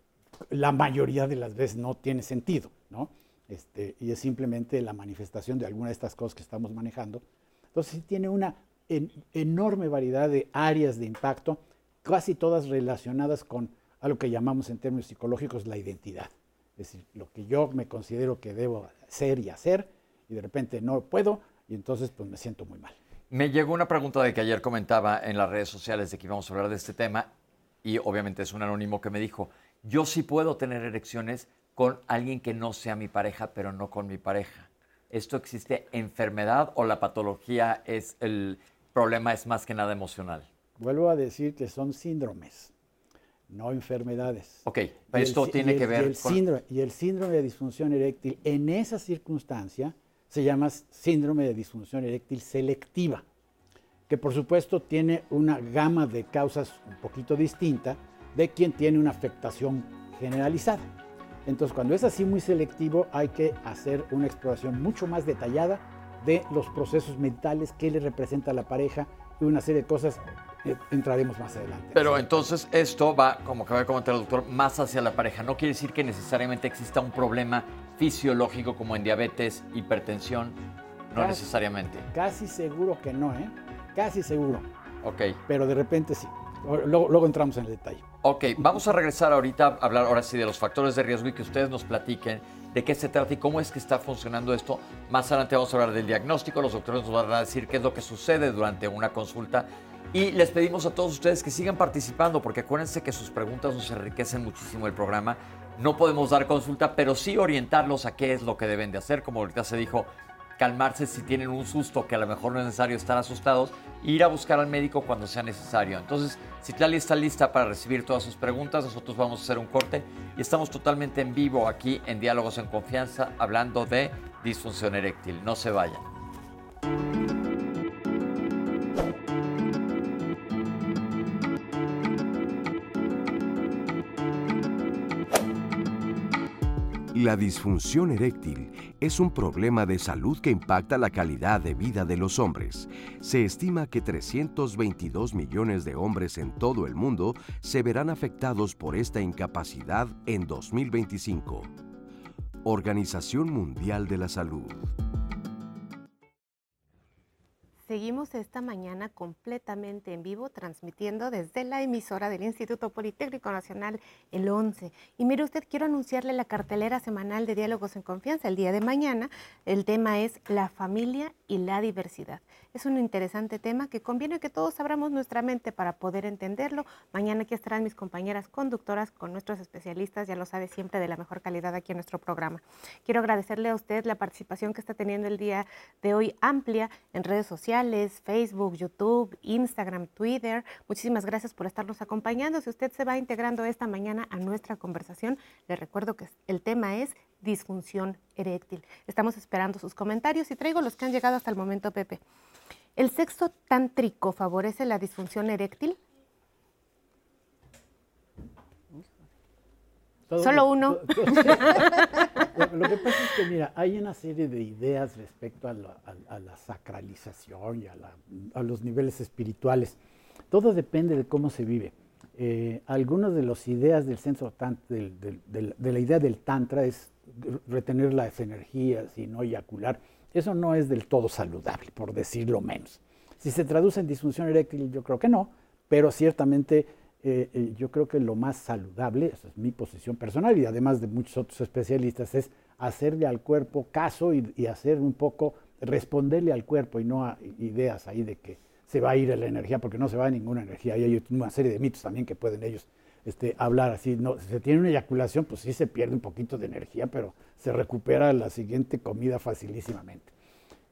la mayoría de las veces no tiene sentido, ¿no? Este, y es simplemente la manifestación de alguna de estas cosas que estamos manejando. Entonces tiene una enorme variedad de áreas de impacto, casi todas relacionadas con algo que llamamos en términos psicológicos la identidad. Es decir, lo que yo me considero que debo ser y hacer, y de repente no puedo, y entonces pues me siento muy mal. Me llegó una pregunta de que ayer comentaba en las redes sociales de que íbamos a hablar de este tema, y obviamente es un anónimo que me dijo, yo sí puedo tener erecciones con alguien que no sea mi pareja, pero no con mi pareja. ¿Esto existe enfermedad o la patología es el, problema es más que nada emocional. Vuelvo a decir que son síndromes, no enfermedades. Ok, esto tiene que ver el con... Síndrome, y el síndrome de disfunción eréctil en esa circunstancia se llama síndrome de disfunción eréctil selectiva, que por supuesto tiene una gama de causas un poquito distinta de quien tiene una afectación generalizada. Entonces, cuando es así muy selectivo, hay que hacer una exploración mucho más detallada de los procesos mentales, qué le representa a la pareja y una serie de cosas. eh, entraremos más adelante. Pero entonces esto va, como acaba de comentar el doctor, más hacia la pareja. No quiere decir que necesariamente exista un problema fisiológico como en diabetes, hipertensión, no Casi. necesariamente. Casi seguro que no, ¿eh? Casi seguro. Ok. Pero de repente sí. Luego, entramos en el detalle. Ok, vamos a regresar ahorita a hablar ahora sí de los factores de riesgo y que ustedes nos platiquen de qué se trata y cómo es que está funcionando esto. Más adelante vamos a hablar del diagnóstico, los doctores nos van a decir qué es lo que sucede durante una consulta y les pedimos a todos ustedes que sigan participando porque acuérdense que sus preguntas nos enriquecen muchísimo el programa. No podemos dar consulta, pero sí orientarlos a qué es lo que deben de hacer, como ahorita se dijo, calmarse si tienen un susto, que a lo mejor no es necesario estar asustados, e ir a buscar al médico cuando sea necesario. Entonces, Citlali está lista para recibir todas sus preguntas, nosotros vamos a hacer un corte y estamos totalmente en vivo aquí en Diálogos en Confianza hablando de disfunción eréctil. No se vayan. La disfunción eréctil es un problema de salud que impacta la calidad de vida de los hombres. Se estima que 322 millones de hombres en todo el mundo se verán afectados por esta incapacidad en 2025. Organización Mundial de la Salud. Seguimos esta mañana completamente en vivo, transmitiendo desde la emisora del Instituto Politécnico Nacional el 11. Y mire usted, quiero anunciarle la cartelera semanal de Diálogos en Confianza. El día de mañana el tema es la familia y la diversidad. Es un interesante tema que conviene que todos abramos nuestra mente para poder entenderlo. Mañana aquí estarán mis compañeras conductoras con nuestros especialistas, ya lo sabe siempre de la mejor calidad aquí en nuestro programa. Quiero agradecerle a usted la participación que está teniendo el día de hoy amplia en redes sociales, Facebook, YouTube, Instagram, Twitter. Muchísimas gracias por estarnos acompañando. Si usted se va integrando esta mañana a nuestra conversación, le recuerdo que el tema es disfunción eréctil. Estamos esperando sus comentarios y traigo los que han llegado hasta el momento, Pepe. ¿El sexo tántrico favorece la disfunción eréctil? Todo- Solo uno. lo, que pasa es que, mira, hay una serie de ideas respecto a la, a- a la sacralización y a, la- a los niveles espirituales. Todo depende de cómo se vive. Eh, algunas de las ideas del centro del- del- del- de la idea del tantra es retener las energías y no eyacular. Eso no es del todo saludable, por decirlo menos. Si se traduce en disfunción eréctil, yo creo que no, pero ciertamente eh, eh, yo creo que lo más saludable, esa es mi posición personal y además de muchos otros especialistas, es hacerle al cuerpo caso y, hacer un poco, responderle al cuerpo y no a ideas ahí de que se va a ir la energía, porque no se va ninguna energía. Hay una serie de mitos también que pueden ellos este, hablar así. No, si se tiene una eyaculación, pues sí se pierde un poquito de energía, pero se recupera la siguiente comida facilísimamente.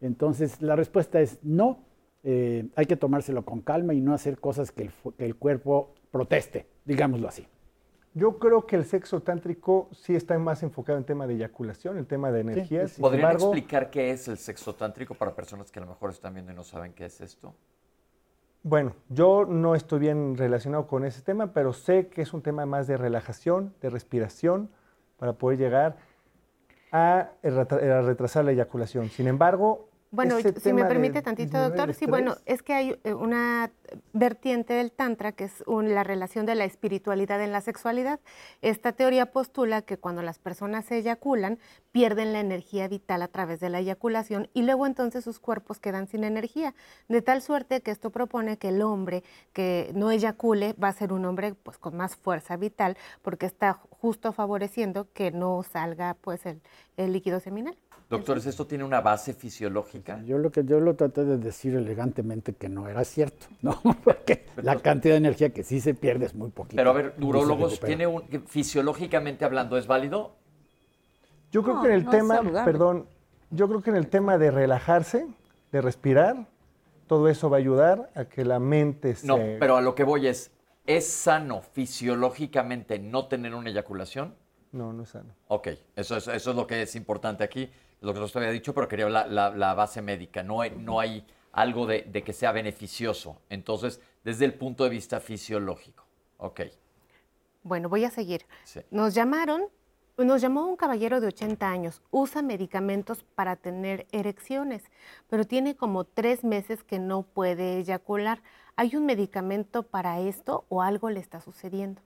Entonces, la respuesta es no. eh, hay que tomárselo con calma y no hacer cosas que el, que el cuerpo proteste, digámoslo así. Yo creo que el sexo tántrico sí está más enfocado en tema de eyaculación, en tema de energías. sí. ¿Podrían embargo, explicar qué es el sexo tántrico para personas que a lo mejor están viendo y no saben qué es esto? Bueno, yo no estoy bien relacionado con ese tema, pero sé que es un tema más de relajación, de respiración, para poder llegar a, retra- a retrasar la eyaculación. Sin embargo, Bueno, ese si me de permite tantito, doctor, sí, bueno, es que hay eh, una vertiente del Tantra que es un- la relación de la espiritualidad en la sexualidad. Esta teoría postula que cuando las personas se eyaculan, pierden la energía vital a través de la eyaculación y luego entonces sus cuerpos quedan sin energía. De tal suerte que esto propone que el hombre que no eyacule va a ser un hombre pues, con más fuerza vital porque está justo favoreciendo que no salga pues, el, el líquido seminal. Doctores, ¿esto tiene una base fisiológica? Yo lo que yo lo traté de decir elegantemente que no era cierto, ¿no? Porque la cantidad de energía que sí se pierde es muy poquita. Pero a ver, urólogos. ¿tiene un, fisiológicamente hablando es válido? Yo creo No, que en el no tema, perdón, yo creo que en el tema de relajarse, de respirar, todo eso va a ayudar a que la mente se... No, pero a lo que voy es, ¿es sano fisiológicamente no tener una eyaculación? No, no es sano. Ok, eso es, eso es lo que es importante aquí, lo que usted había dicho, pero quería la, la- la base médica. No hay, no hay algo de, de que sea beneficioso. Entonces, desde el punto de vista fisiológico. Ok, Bueno, voy a seguir. sí. Nos llamaron Nos llamó un caballero de 80 años, usa medicamentos para tener erecciones, pero tiene como tres meses que no puede eyacular. ¿Hay un medicamento para esto o algo le está sucediendo?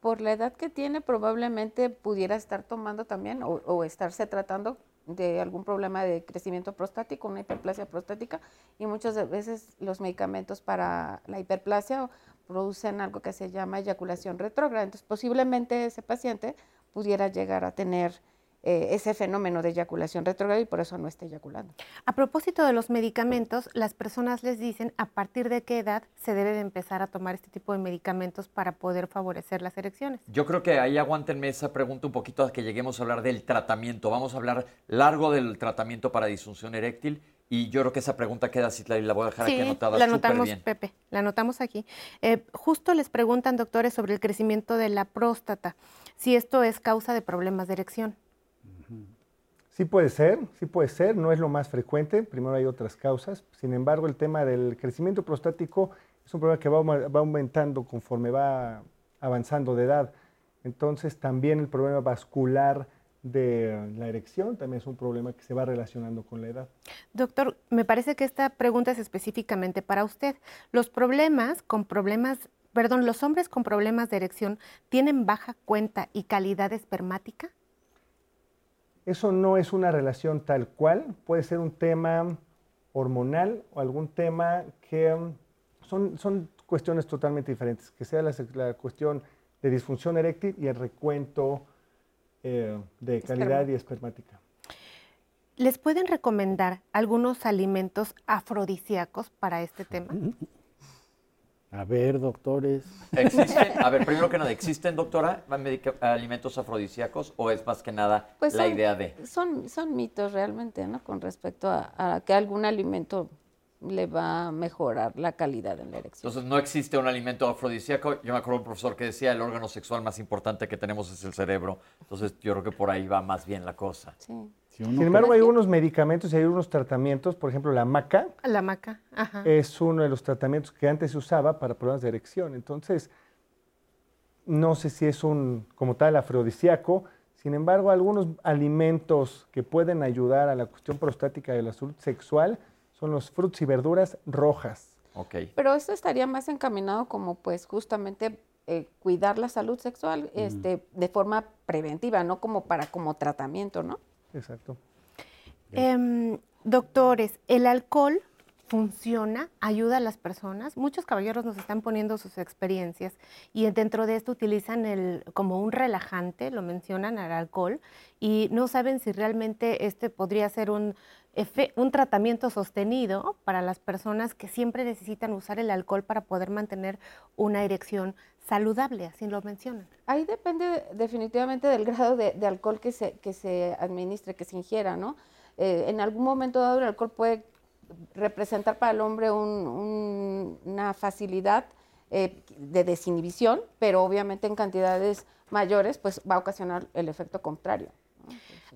Por la edad que tiene, probablemente pudiera estar tomando también o, o estarse tratando de algún problema de crecimiento prostático, una hiperplasia prostática, y muchas veces los medicamentos para la hiperplasia producen algo que se llama eyaculación retrógrada. Entonces, posiblemente ese paciente pudiera llegar a tener eh, ese fenómeno de eyaculación retrógrada y por eso no está eyaculando. A propósito de los medicamentos, las personas les dicen a partir de qué edad se debe de empezar a tomar este tipo de medicamentos para poder favorecer las erecciones. Yo creo que ahí aguántenme esa pregunta un poquito a que lleguemos a hablar del tratamiento. Vamos a hablar largo del tratamiento para disfunción eréctil y yo creo que esa pregunta queda así, la voy a dejar aquí anotada. La anotamos, Pepe, la anotamos aquí. Eh, justo les preguntan, doctores, sobre el crecimiento de la próstata si esto es causa de problemas de erección. Sí puede ser, sí puede ser, no es lo más frecuente, primero hay otras causas, sin embargo el tema del crecimiento prostático es un problema que va, aumentando conforme va avanzando de edad, entonces también el problema vascular de la erección también es un problema que se va relacionando con la edad. Doctor, me parece que esta pregunta es específicamente para usted. Los problemas con problemas perdón, ¿los hombres con problemas de erección tienen baja cuenta y calidad espermática? Eso no es una relación tal cual, puede ser un tema hormonal o algún tema que um, son, son cuestiones totalmente diferentes, que sea la, cuestión de disfunción eréctil y el recuento eh, de calidad y espermática. ¿Les pueden recomendar algunos alimentos afrodisíacos para este tema? A ver, doctores. ¿Existen, a ver, primero que nada, ¿existen, doctora, alimentos afrodisíacos o es más que nada pues la idea de? Son, son mitos realmente, ¿no? Con respecto a, que algún alimento le va a mejorar la calidad en la erección. Entonces, no existe un alimento afrodisíaco. Yo me acuerdo de un profesor que decía el órgano sexual más importante que tenemos es el cerebro. Entonces, yo creo que por ahí va más bien la cosa. Sí. Sin embargo, hay unos medicamentos y hay unos tratamientos, por ejemplo, la maca. La maca, ajá. Es uno de los tratamientos que antes se usaba para problemas de erección. Entonces, no sé si es un, como tal, afrodisíaco. Sin embargo, algunos alimentos que pueden ayudar a la cuestión prostática de la salud sexual son los frutos y verduras rojas. Okay. Pero esto estaría más encaminado como, pues, justamente eh, cuidar la salud sexual este, de forma preventiva, no como para como tratamiento, ¿no? Exacto. Em, doctores, ¿el alcohol funciona, ayuda a las personas? Muchos caballeros nos están poniendo sus experiencias y dentro de esto utilizan el, como un relajante, lo mencionan al alcohol, y no saben si realmente este podría ser un, un tratamiento sostenido para las personas que siempre necesitan usar el alcohol para poder mantener una erección saludable, así lo mencionan. Ahí depende definitivamente del grado de, alcohol que se, que se administre, que se ingiera, ¿no? Eh, en algún momento dado el alcohol puede representar para el hombre una facilidad eh, de desinhibición, pero obviamente en cantidades mayores pues va a ocasionar el efecto contrario.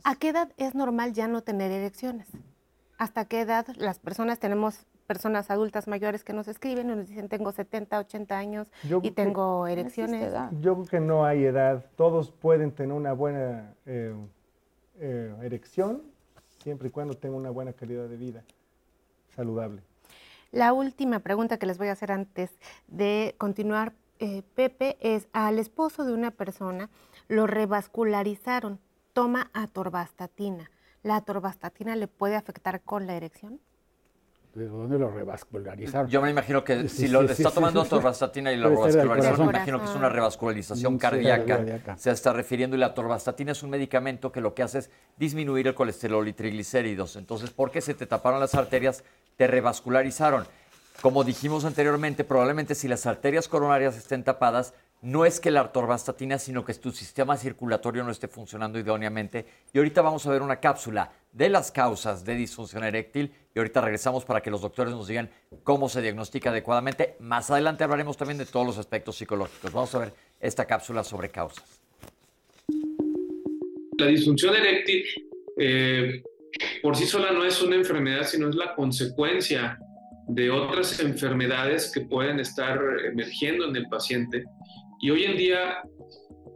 ¿A qué edad es normal ya no tener erecciones? ¿Hasta qué edad las personas tenemos personas adultas mayores que nos escriben y nos dicen tengo 70, 80 años y tengo erecciones. Yo creo que no hay edad, todos pueden tener una buena eh, eh, erección siempre y cuando tengan una buena calidad de vida saludable. La última pregunta que les voy a hacer antes de continuar, eh, Pepe, es al esposo de una persona lo revascularizaron, toma atorvastatina. ¿La atorvastatina le puede afectar con la erección? ¿De dónde lo revascularizaron? Yo me imagino que si lo está tomando atorvastatina y lo revascularizaron, me imagino que es una revascularización cardíaca. Se está refiriendo y la atorvastatina es un medicamento que lo que hace es disminuir el colesterol y triglicéridos. Entonces, ¿por qué se te taparon las arterias? Te revascularizaron. Como dijimos anteriormente, probablemente si las arterias coronarias estén tapadas, no es que la atorvastatina, sino que tu sistema circulatorio no esté funcionando idóneamente. Y ahorita vamos a ver una cápsula de las causas de disfunción eréctil y ahorita regresamos para que los doctores nos digan cómo se diagnostica adecuadamente. Más adelante hablaremos también de todos los aspectos psicológicos. Vamos a ver esta cápsula sobre causas. La disfunción eréctil eh, por sí sola no es una enfermedad, sino es la consecuencia de otras enfermedades que pueden estar emergiendo en el paciente. Y hoy en día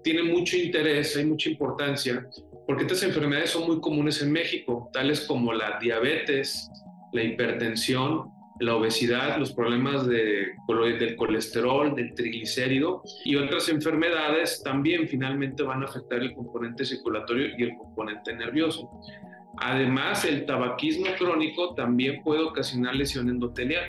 tiene mucho interés, hay mucha importancia, porque estas enfermedades son muy comunes en México, tales como la diabetes, la hipertensión, la obesidad, los problemas de, del colesterol, del triglicérido y otras enfermedades también finalmente van a afectar el componente circulatorio y el componente nervioso. Además, el tabaquismo crónico también puede ocasionar lesión endotelial.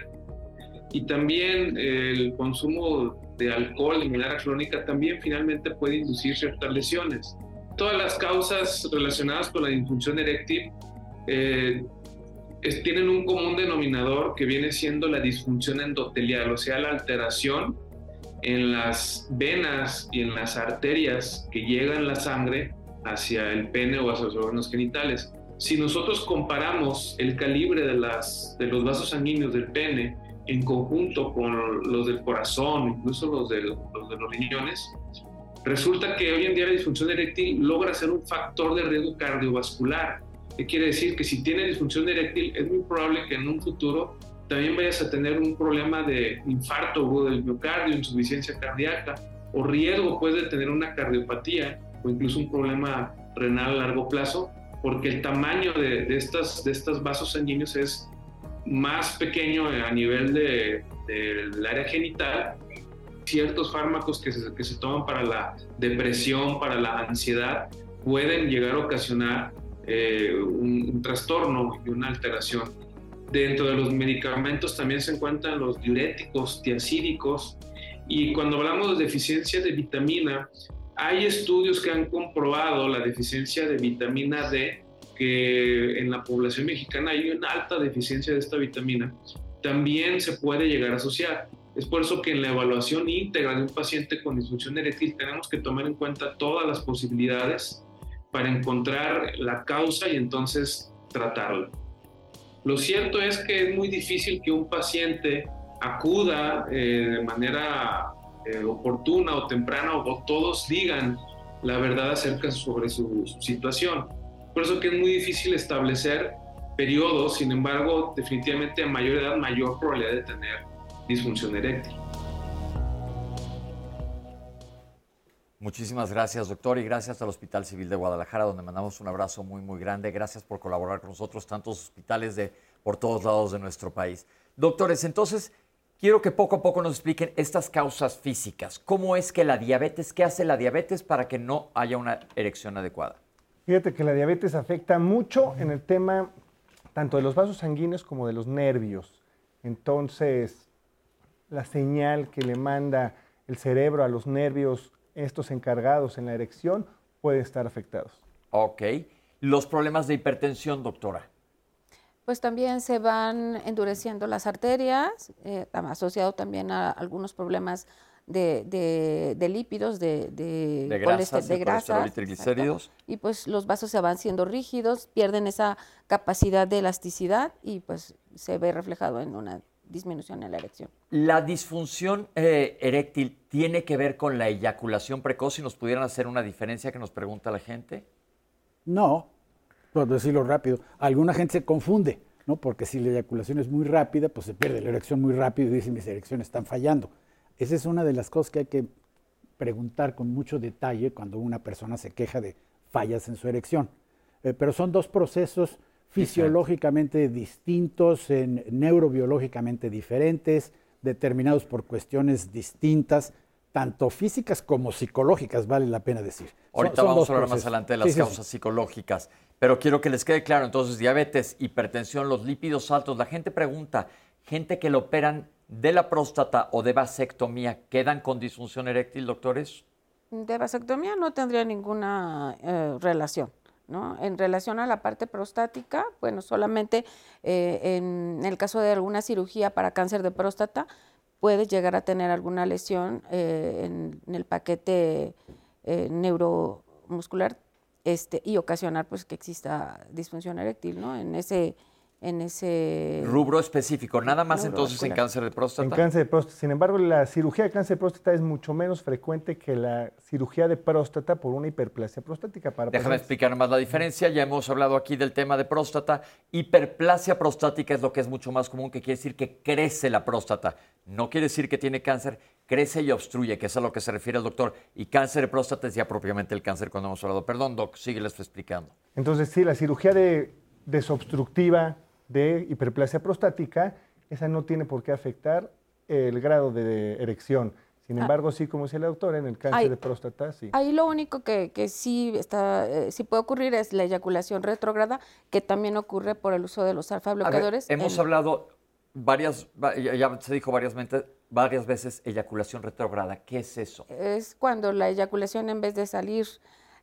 Y también el consumo de alcohol de manera crónica también finalmente puede inducir ciertas lesiones. Todas las causas relacionadas con la disfunción eréctil eh, tienen un común denominador que viene siendo la disfunción endotelial, o sea, la alteración en las venas y en las arterias que llegan la sangre hacia el pene o hacia los órganos genitales. Si nosotros comparamos el calibre de, las, de los vasos sanguíneos del pene en conjunto con los del corazón, incluso los de los, riñones, resulta que hoy en día la disfunción eréctil logra ser un factor de riesgo cardiovascular. ¿Qué quiere decir? Que si tienes disfunción eréctil es muy probable que en un futuro también vayas a tener un problema de infarto o del miocardio, insuficiencia cardíaca, o riesgo puede de tener una cardiopatía o incluso un problema renal a largo plazo, porque el tamaño de, de estas, de estos vasos sanguíneos es más pequeño a nivel del de, área genital, ciertos fármacos que se, que se toman para la depresión, para la ansiedad, pueden llegar a ocasionar eh, un, un, trastorno y una alteración. Dentro de los medicamentos también se encuentran los diuréticos, tiacídicos, y cuando hablamos de deficiencia de vitamina, hay estudios que han comprobado la deficiencia de vitamina D que en la población mexicana hay una alta deficiencia de esta vitamina, también se puede llegar a asociar. Es por eso que en la evaluación íntegra de un paciente con disfunción eréctil tenemos que tomar en cuenta todas las posibilidades para encontrar la causa y entonces tratarla. Lo cierto es que es muy difícil que un paciente acuda eh, de manera eh, oportuna o temprana o, todos digan la verdad acerca sobre su, su situación. Por eso que es muy difícil establecer periodos, sin embargo, definitivamente a mayor edad, mayor probabilidad de tener disfunción eréctil. Muchísimas gracias, doctor, y gracias al Hospital Civil de Guadalajara, donde mandamos un abrazo muy, muy grande. Gracias por colaborar con nosotros, tantos hospitales de por todos lados de nuestro país. Doctores, entonces, quiero que poco a poco nos expliquen estas causas físicas. ¿Cómo es que la diabetes, qué hace la diabetes para que no haya una erección adecuada? Fíjate que la diabetes afecta mucho en el tema tanto de los vasos sanguíneos como de los nervios. Entonces, la señal que le manda el cerebro a los nervios, estos encargados en la erección, puede estar afectados. Ok. Los problemas de hipertensión, doctora. Pues también se van endureciendo las arterias, eh, asociado también a algunos problemas de, de, lípidos, de, de, de grasas, de grasas, y triglicéridos. Y pues los vasos se van siendo rígidos, pierden esa capacidad de elasticidad y pues se ve reflejado en una disminución en la erección. ¿La disfunción eh, eréctil tiene que ver con la eyaculación precoz? Si nos pudieran hacer una diferencia que nos pregunta la gente. No, por decirlo rápido. Alguna gente se confunde, ¿no? Porque si la eyaculación es muy rápida, pues se pierde la erección muy rápido y dicen mis erecciones están fallando. Esa es una de las cosas que hay que preguntar con mucho detalle cuando una persona se queja de fallas en su erección. Eh, pero son dos procesos fisiológicamente distintos, neurobiológicamente diferentes, determinados por cuestiones distintas, tanto físicas como psicológicas, vale la pena decir. Ahorita vamos a hablar más adelante de las causas psicológicas, pero quiero que les quede claro, entonces, diabetes, hipertensión, los lípidos altos, la gente pregunta, gente que lo operan de la próstata o de vasectomía quedan con disfunción eréctil, doctores? De vasectomía no tendría ninguna eh, relación. ¿no? En relación a la parte prostática, bueno, solamente eh, en el caso de alguna cirugía para cáncer de próstata, puede llegar a tener alguna lesión eh, en, el paquete neuromuscular este, y ocasionar pues, que exista disfunción eréctil ¿no? en ese en ese rubro específico, nada más entonces en cáncer de próstata. En cáncer de próstata. Sin embargo, la cirugía de cáncer de próstata es mucho menos frecuente que la cirugía de próstata por una hiperplasia prostática. Para Déjame explicar más la diferencia. Ya hemos hablado aquí del tema de próstata. Hiperplasia prostática es lo que es mucho más común, que quiere decir que crece la próstata. No quiere decir que tiene cáncer, crece y obstruye, que es a lo que se refiere el doctor. Y cáncer de próstata es ya propiamente el cáncer cuando hemos hablado. Perdón, doc, sígueles explicando. Entonces, sí, la cirugía de desobstructiva de hiperplasia prostática, esa no tiene por qué afectar el grado de erección. Sin Ah. embargo, sí, como decía la doctora, en el cáncer de próstata, sí. Ahí lo único que, que sí, está, eh, sí puede ocurrir es la eyaculación retrógrada, que también ocurre por el uso de los alfa ver, bloqueadores. hemos en- hablado varias, va- ya ya se dijo varias, mente- varias veces eyaculación retrógrada. ¿Qué es eso? Es cuando la eyaculación en vez de salir,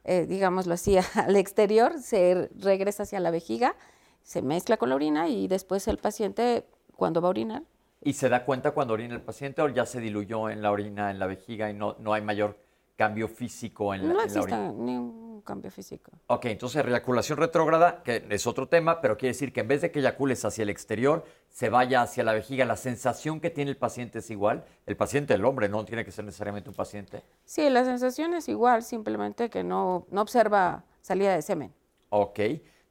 eh, digámoslo así, al exterior, se regresa hacia la vejiga, se mezcla con la orina y después el paciente, cuando va a orinar, ¿Y se da cuenta cuando orina el paciente o ya se diluyó en la orina, en la vejiga y no, no hay mayor cambio físico en la, no en la existe orina? ningún cambio físico. Ok, entonces eyaculación retrógrada, que es otro tema, pero quiere decir que en vez de que eyacules hacia el exterior, se vaya hacia la vejiga. La sensación que tiene el paciente es igual. El paciente, el hombre, no tiene que ser necesariamente un paciente. Sí, la sensación es igual, simplemente que no, no observa salida de semen. Ok.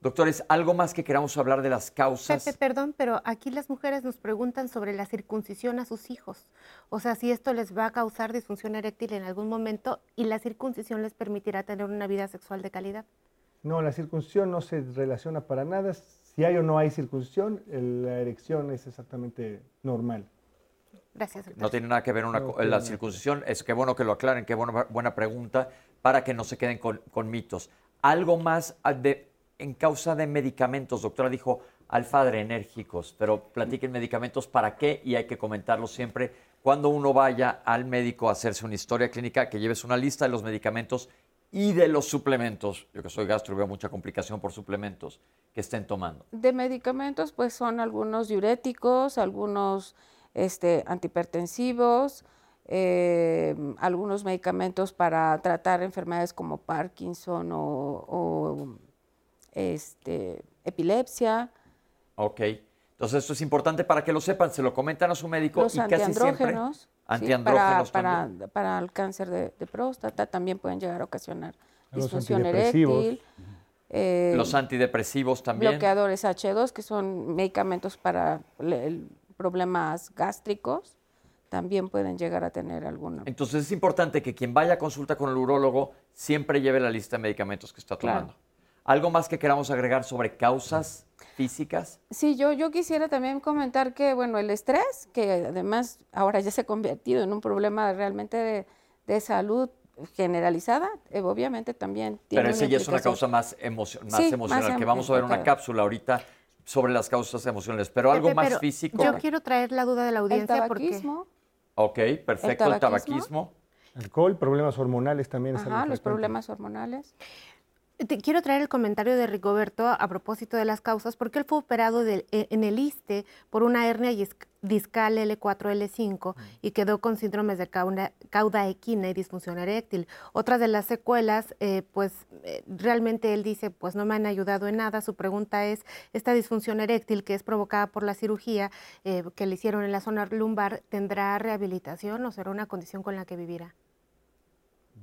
Doctores, ¿algo más que queramos hablar de las causas? Pepe, perdón, pero aquí las mujeres nos preguntan sobre la circuncisión a sus hijos. O sea, si esto les va a causar disfunción eréctil en algún momento y la circuncisión les permitirá tener una vida sexual de calidad. No, la circuncisión no se relaciona para nada. Si hay o no hay circuncisión, la erección es exactamente normal. Gracias, doctor. No tiene nada que ver una No la circuncisión. Es que bueno que lo aclaren, qué buena, buena pregunta para que no se queden con, con mitos. Algo más ah, de, en causa de medicamentos. Doctora dijo alfa adrenérgicos, pero platiquen medicamentos para qué y hay que comentarlo siempre. Cuando uno vaya al médico a hacerse una historia clínica, que lleves una lista de los medicamentos y de los suplementos. Yo que soy gastro veo mucha complicación por suplementos que estén tomando. De medicamentos, pues son algunos diuréticos, algunos este, antihipertensivos, eh, algunos medicamentos para tratar enfermedades como Parkinson o, este, epilepsia, Ok. Entonces esto es importante para que lo sepan, se lo comentan a su médico los y casi siempre antiandrógenos. sí, antiandrógenos para, para, para el cáncer de, de próstata también pueden llegar a ocasionar Los disfunción antidepresivos. eréctil. eh, Los antidepresivos también. bloqueadores H2, que son medicamentos para le- el- problemas gástricos, también pueden llegar a tener alguno. Entonces es importante que quien vaya a consulta con el urólogo siempre lleve la lista de medicamentos que está Claro. ¿Algo más que queramos agregar sobre causas físicas? Sí, yo, yo quisiera también comentar que, bueno, el estrés, que además ahora ya se ha convertido en un problema realmente de, de salud generalizada, eh, obviamente también tiene Pero esa ya es una causa más, emocio- más Sí, más emocional, que em- vamos a ver una cápsula ahorita sobre las causas emocionales. Pero algo Pepe, más pero físico. Yo quiero traer la duda de la El audiencia porque tabaquismo, Ok, perfecto, el tabaquismo. tabaquismo. Alcohol, problemas hormonales también es ajá, los frecuente. problemas hormonales. Te quiero traer el comentario de Rigoberto a propósito de las causas, porque él fue operado e- en el ISTE por una hernia dis- discal L4-L5 y quedó con síndromes de cauda, cauda equina y disfunción eréctil. Otras de las secuelas, eh, pues eh, realmente él dice, pues no me han ayudado en nada. Su pregunta es, esta disfunción eréctil que es provocada por la cirugía eh, que le hicieron en la zona lumbar, ¿tendrá rehabilitación o será una condición con la que vivirá?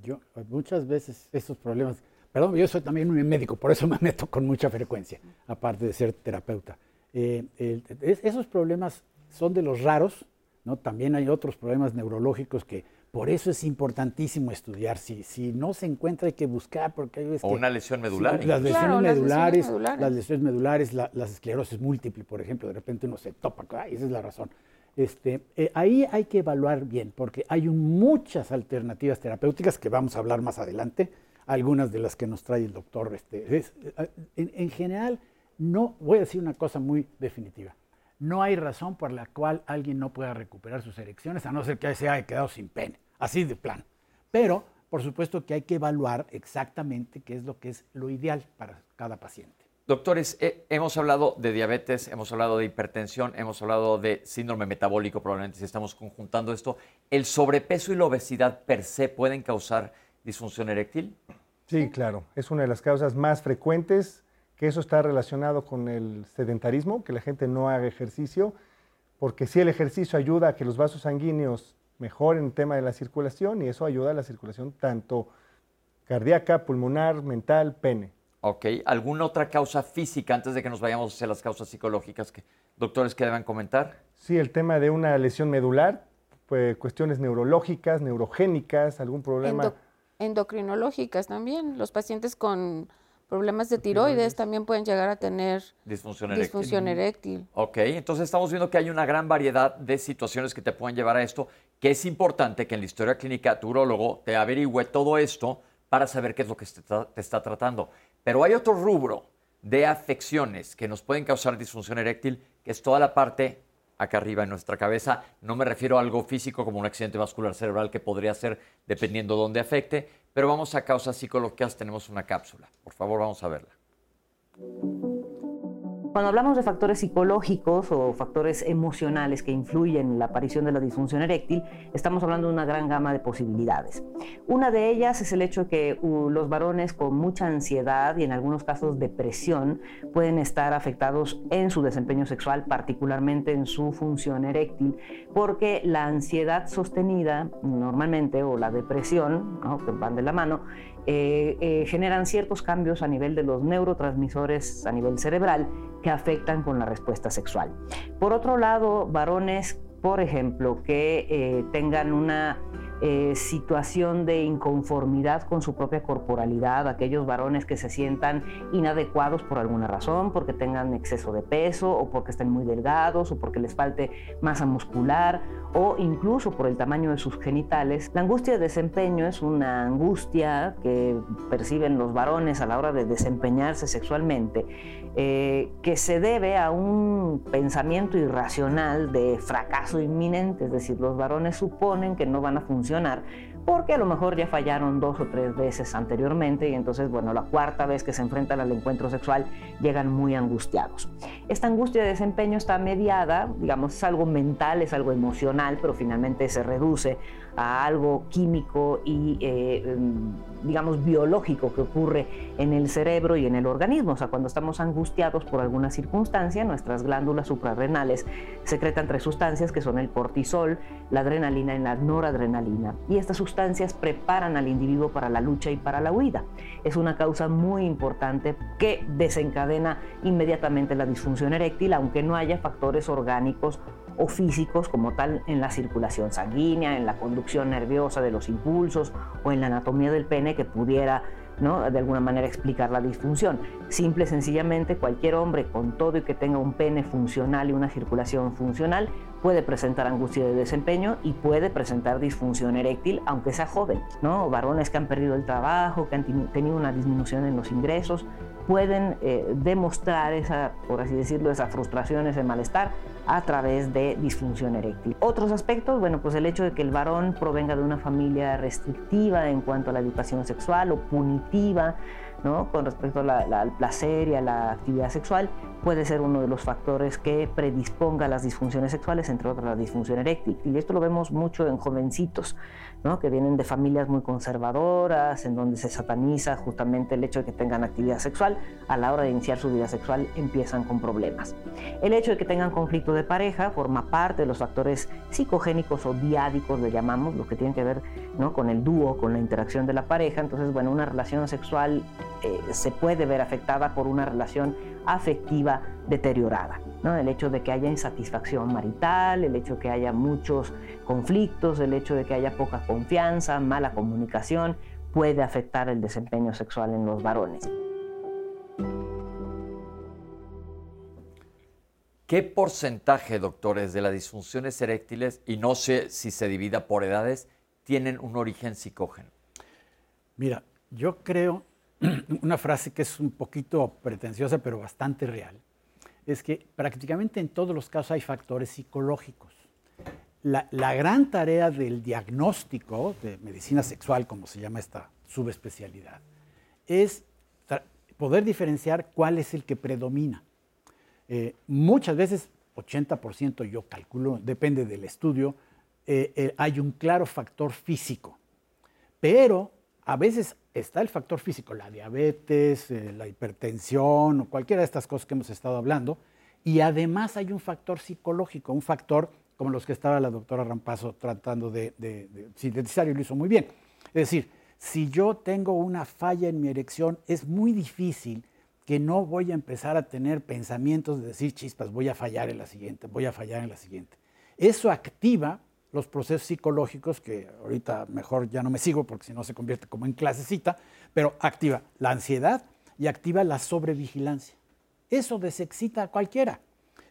Yo muchas veces esos problemas, perdón, yo soy también un médico, por eso me meto con mucha frecuencia, aparte de ser terapeuta. Eh, el- es- esos problemas son de los raros, ¿no? También hay otros problemas neurológicos que por eso es importantísimo estudiar. Si, si no se encuentra hay que buscar porque hay veces O que- una lesión medular. Sí, las lesiones Claro, las lesiones medulares, medulares. las lesiones medulares, la, las esclerosis múltiple, por ejemplo, de repente uno se topa, ay, esa es la razón. Este, eh, ahí hay que evaluar bien, porque hay un- muchas alternativas terapéuticas que vamos a hablar más adelante, algunas de las que nos trae el doctor. Este, es- eh, en, en general, no, voy a decir una cosa muy definitiva. No hay razón por la cual alguien no pueda recuperar sus erecciones, a no ser que se haya quedado sin pene, así de plano. Pero, por supuesto que hay que evaluar exactamente qué es lo que es lo ideal para cada paciente. Doctores, eh, hemos hablado de diabetes, hemos hablado de hipertensión, hemos hablado de síndrome metabólico, probablemente si estamos conjuntando esto. ¿El sobrepeso y la obesidad per se pueden causar disfunción eréctil? Sí, claro. Es una de las causas más frecuentes, que eso está relacionado con el sedentarismo, que la gente no haga ejercicio, porque sí el ejercicio ayuda a que los vasos sanguíneos mejoren el tema de la circulación y eso ayuda a la circulación tanto cardíaca, pulmonar, mental, pene. Ok. ¿Alguna otra causa física antes de que nos vayamos hacia las causas psicológicas que doctores que deban comentar? Sí, el tema de una lesión medular pues, cuestiones neurológicas, neurogénicas, algún problema. Endocrinológicas también. Los pacientes con problemas de tiroides también pueden llegar a tener disfunción eréctil. Disfunción eréctil. Ok, entonces estamos viendo que hay una gran variedad de situaciones que te pueden llevar a esto, que es importante que en la historia clínica tu urologo te averigüe todo esto para saber qué es lo que te está tratando. Pero hay otro rubro de afecciones que nos pueden causar disfunción eréctil, que es toda la parte acá arriba en nuestra cabeza. No me refiero a algo físico como un accidente vascular cerebral que podría ser dependiendo de dónde afecte, pero vamos a causas psicológicas, tenemos una cápsula. Por favor, vamos a verla. Cuando hablamos de factores psicológicos o factores emocionales que influyen en la aparición de la disfunción eréctil, estamos hablando de una gran gama de posibilidades. Una de ellas es el hecho de que los varones con mucha ansiedad y en algunos casos depresión pueden estar afectados en su desempeño sexual, particularmente en su función eréctil, porque la ansiedad sostenida normalmente o la depresión, que van de la mano, eh, eh, generan ciertos cambios a nivel de los neurotransmisores a nivel cerebral que afectan con la respuesta sexual. Por otro lado, varones, por ejemplo, que eh, tengan una eh, situación de inconformidad con su propia corporalidad, aquellos varones que se sientan inadecuados por alguna razón, porque tengan exceso de peso o porque estén muy delgados o porque les falte masa muscular o incluso por el tamaño de sus genitales. La angustia de desempeño es una angustia que perciben los varones a la hora de desempeñarse sexualmente, eh, que se debe a un pensamiento irracional de fracaso inminente, es decir, los varones suponen que no van a funcionar porque a lo mejor ya fallaron dos o tres veces anteriormente y entonces, bueno, la cuarta vez que se enfrentan al encuentro sexual llegan muy angustiados. Esta angustia de desempeño está mediada, digamos, es algo mental, es algo emocional, pero finalmente se reduce a algo químico y, eh, em, digamos, biológico que ocurre en el cerebro y en el organismo. O sea, cuando estamos angustiados por alguna circunstancia, nuestras glándulas suprarrenales secretan tres sustancias que son el cortisol, la adrenalina y la noradrenalina. Y estas sustancias preparan al individuo para la lucha y para la huida. Es una causa muy importante que desencadena inmediatamente la disfunción eréctil, aunque no haya factores orgánicos o físicos como tal en la circulación sanguínea, en la conducción nerviosa de los impulsos o en la anatomía del pene que pudiera de alguna manera explicar la disfunción. Simple, sencillamente, cualquier hombre con todo y que tenga un pene funcional y una circulación funcional puede presentar angustia de desempeño y puede presentar disfunción eréctil, aunque sea joven. ¿no? Varones que han perdido el trabajo, que han tenido una disminución en los ingresos, pueden eh, demostrar esa, por así decirlo, esa frustración, ese malestar a través de disfunción eréctil. Otros aspectos, bueno, pues el hecho de que el varón provenga de una familia restrictiva en cuanto a la educación sexual o punitiva, ¿no? con respecto al placer y a la actividad sexual, puede ser uno de los factores que predisponga a las disfunciones sexuales, entre otras la disfunción eréctil. Y esto lo vemos mucho en jovencitos, que vienen de familias muy conservadoras, en donde se sataniza justamente el hecho de que tengan actividad sexual, a la hora de iniciar su vida sexual empiezan con problemas. El hecho de que tengan conflicto de pareja forma parte de los factores psicogénicos o diádicos, le llamamos, lo que tienen que ver ¿no? con el dúo, con la interacción de la pareja. Entonces, bueno, una relación sexual eh, se puede ver afectada por una relación afectiva deteriorada. ¿No? El hecho de que haya insatisfacción marital, el hecho de que haya muchos conflictos, el hecho de que haya poca confianza, mala comunicación, puede afectar el desempeño sexual en los varones. ¿Qué porcentaje, doctores, de las disfunciones eréctiles, y no sé si se divida por edades, tienen un origen psicógeno? Mira, yo creo una frase que es un poquito pretenciosa, pero bastante real, es que prácticamente en todos los casos hay factores psicológicos. La, gran tarea del diagnóstico de medicina sexual, como se llama esta subespecialidad, es poder diferenciar cuál es el que predomina. Eh, muchas veces, 80% yo calculo, depende del estudio, eh, eh, hay un claro factor físico, pero a veces está el factor físico, la diabetes, eh, la hipertensión o cualquiera de estas cosas que hemos estado hablando. Y además hay un factor psicológico, un factor como los que estaba la doctora Rampazo tratando de, sintetizar y lo hizo muy bien. Es decir, si yo tengo una falla en mi erección, es muy difícil que no voy a empezar a tener pensamientos de decir, chispas, voy a fallar en la siguiente, voy a fallar en la siguiente. Eso activa los procesos psicológicos, que ahorita mejor ya no me sigo porque si no se convierte como en clasecita, pero activa la ansiedad y activa la sobrevigilancia. Eso desexcita a cualquiera.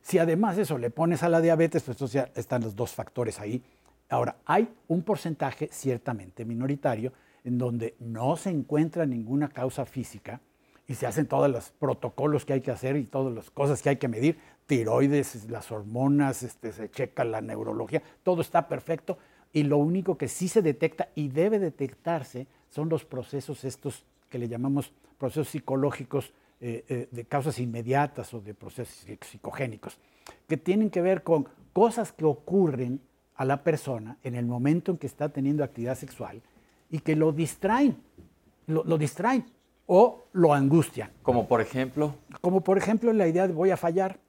Si además eso le pones a la diabetes, pues entonces ya están los dos factores ahí. Ahora, hay un porcentaje ciertamente minoritario en donde no se encuentra ninguna causa física y se hacen todos los protocolos que hay que hacer y todas las cosas que hay que medir, tiroides, las hormonas, este, se checa la neurología, todo está perfecto y lo único que sí se detecta y debe detectarse son los procesos estos que le llamamos procesos psicológicos eh, eh, de causas inmediatas o de procesos psicogénicos, que tienen que ver con cosas que ocurren a la persona en el momento en que está teniendo actividad sexual y que lo distraen, lo, lo distraen o lo angustian. Como por ejemplo. Como por ejemplo la idea de voy a fallar,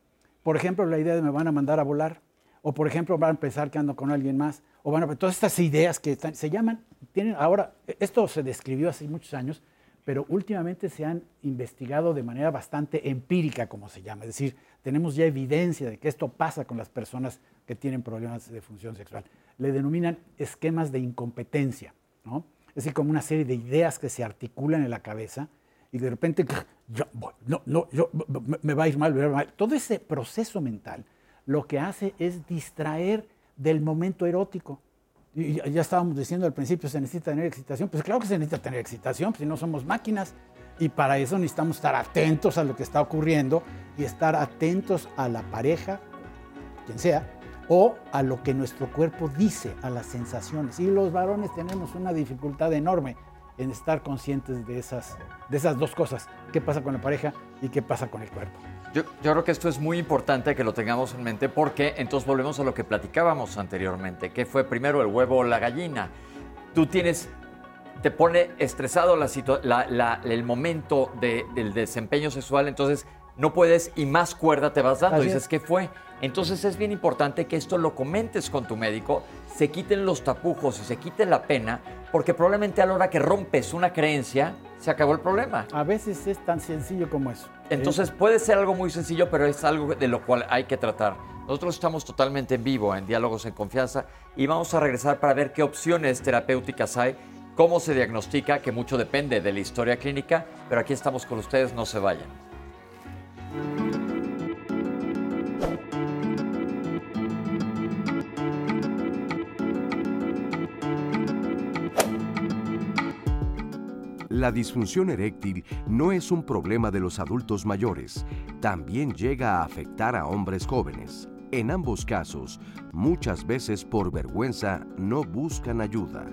por ejemplo la idea de me van a mandar a volar, o por ejemplo van a pensar que ando con alguien más, o van a todas estas ideas que están, se llaman, tienen ahora, esto se describió hace muchos años, pero últimamente se han investigado de manera bastante empírica, como se llama, es decir, tenemos ya evidencia de que esto pasa con las personas que tienen problemas de función sexual. Le denominan esquemas de incompetencia, ¿no? Es decir, como una serie de ideas que se articulan en la cabeza y de repente, yo, no, no, yo, me va a ir mal, me va a ir mal. Todo ese proceso mental lo que hace es distraer del momento erótico. Y ya estábamos diciendo al principio, se necesita tener excitación. Pues claro que se necesita tener excitación, pues si no somos máquinas. Y para eso necesitamos estar atentos a lo que está ocurriendo y estar atentos a la pareja, quien sea, o a lo que nuestro cuerpo dice, a las sensaciones. Y los varones tenemos una dificultad enorme en estar conscientes de esas, de esas dos cosas, qué pasa con la pareja y qué pasa con el cuerpo. Yo, yo, creo que esto es muy importante que lo tengamos en mente porque entonces volvemos a lo que platicábamos anteriormente, que fue primero el huevo o la gallina. Tú tienes, te pone estresado la, la, el momento de, del desempeño sexual, entonces no puedes y más cuerda te vas dando. Dices, ¿qué fue? Entonces es bien importante que esto lo comentes con tu médico, se quiten los tapujos y se quite la pena, porque probablemente a la hora que rompes una creencia, se acabó el problema. A veces es tan sencillo como eso. Entonces puede ser algo muy sencillo, pero es algo de lo cual hay que tratar. Nosotros estamos totalmente en vivo, en Diálogos en Confianza, y vamos a regresar para ver qué opciones terapéuticas hay, cómo se diagnostica, que mucho depende de la historia clínica, pero aquí estamos con ustedes, no se vayan. La disfunción eréctil no es un problema de los adultos mayores, también llega a afectar a hombres jóvenes. En ambos casos, muchas veces por vergüenza no buscan ayuda.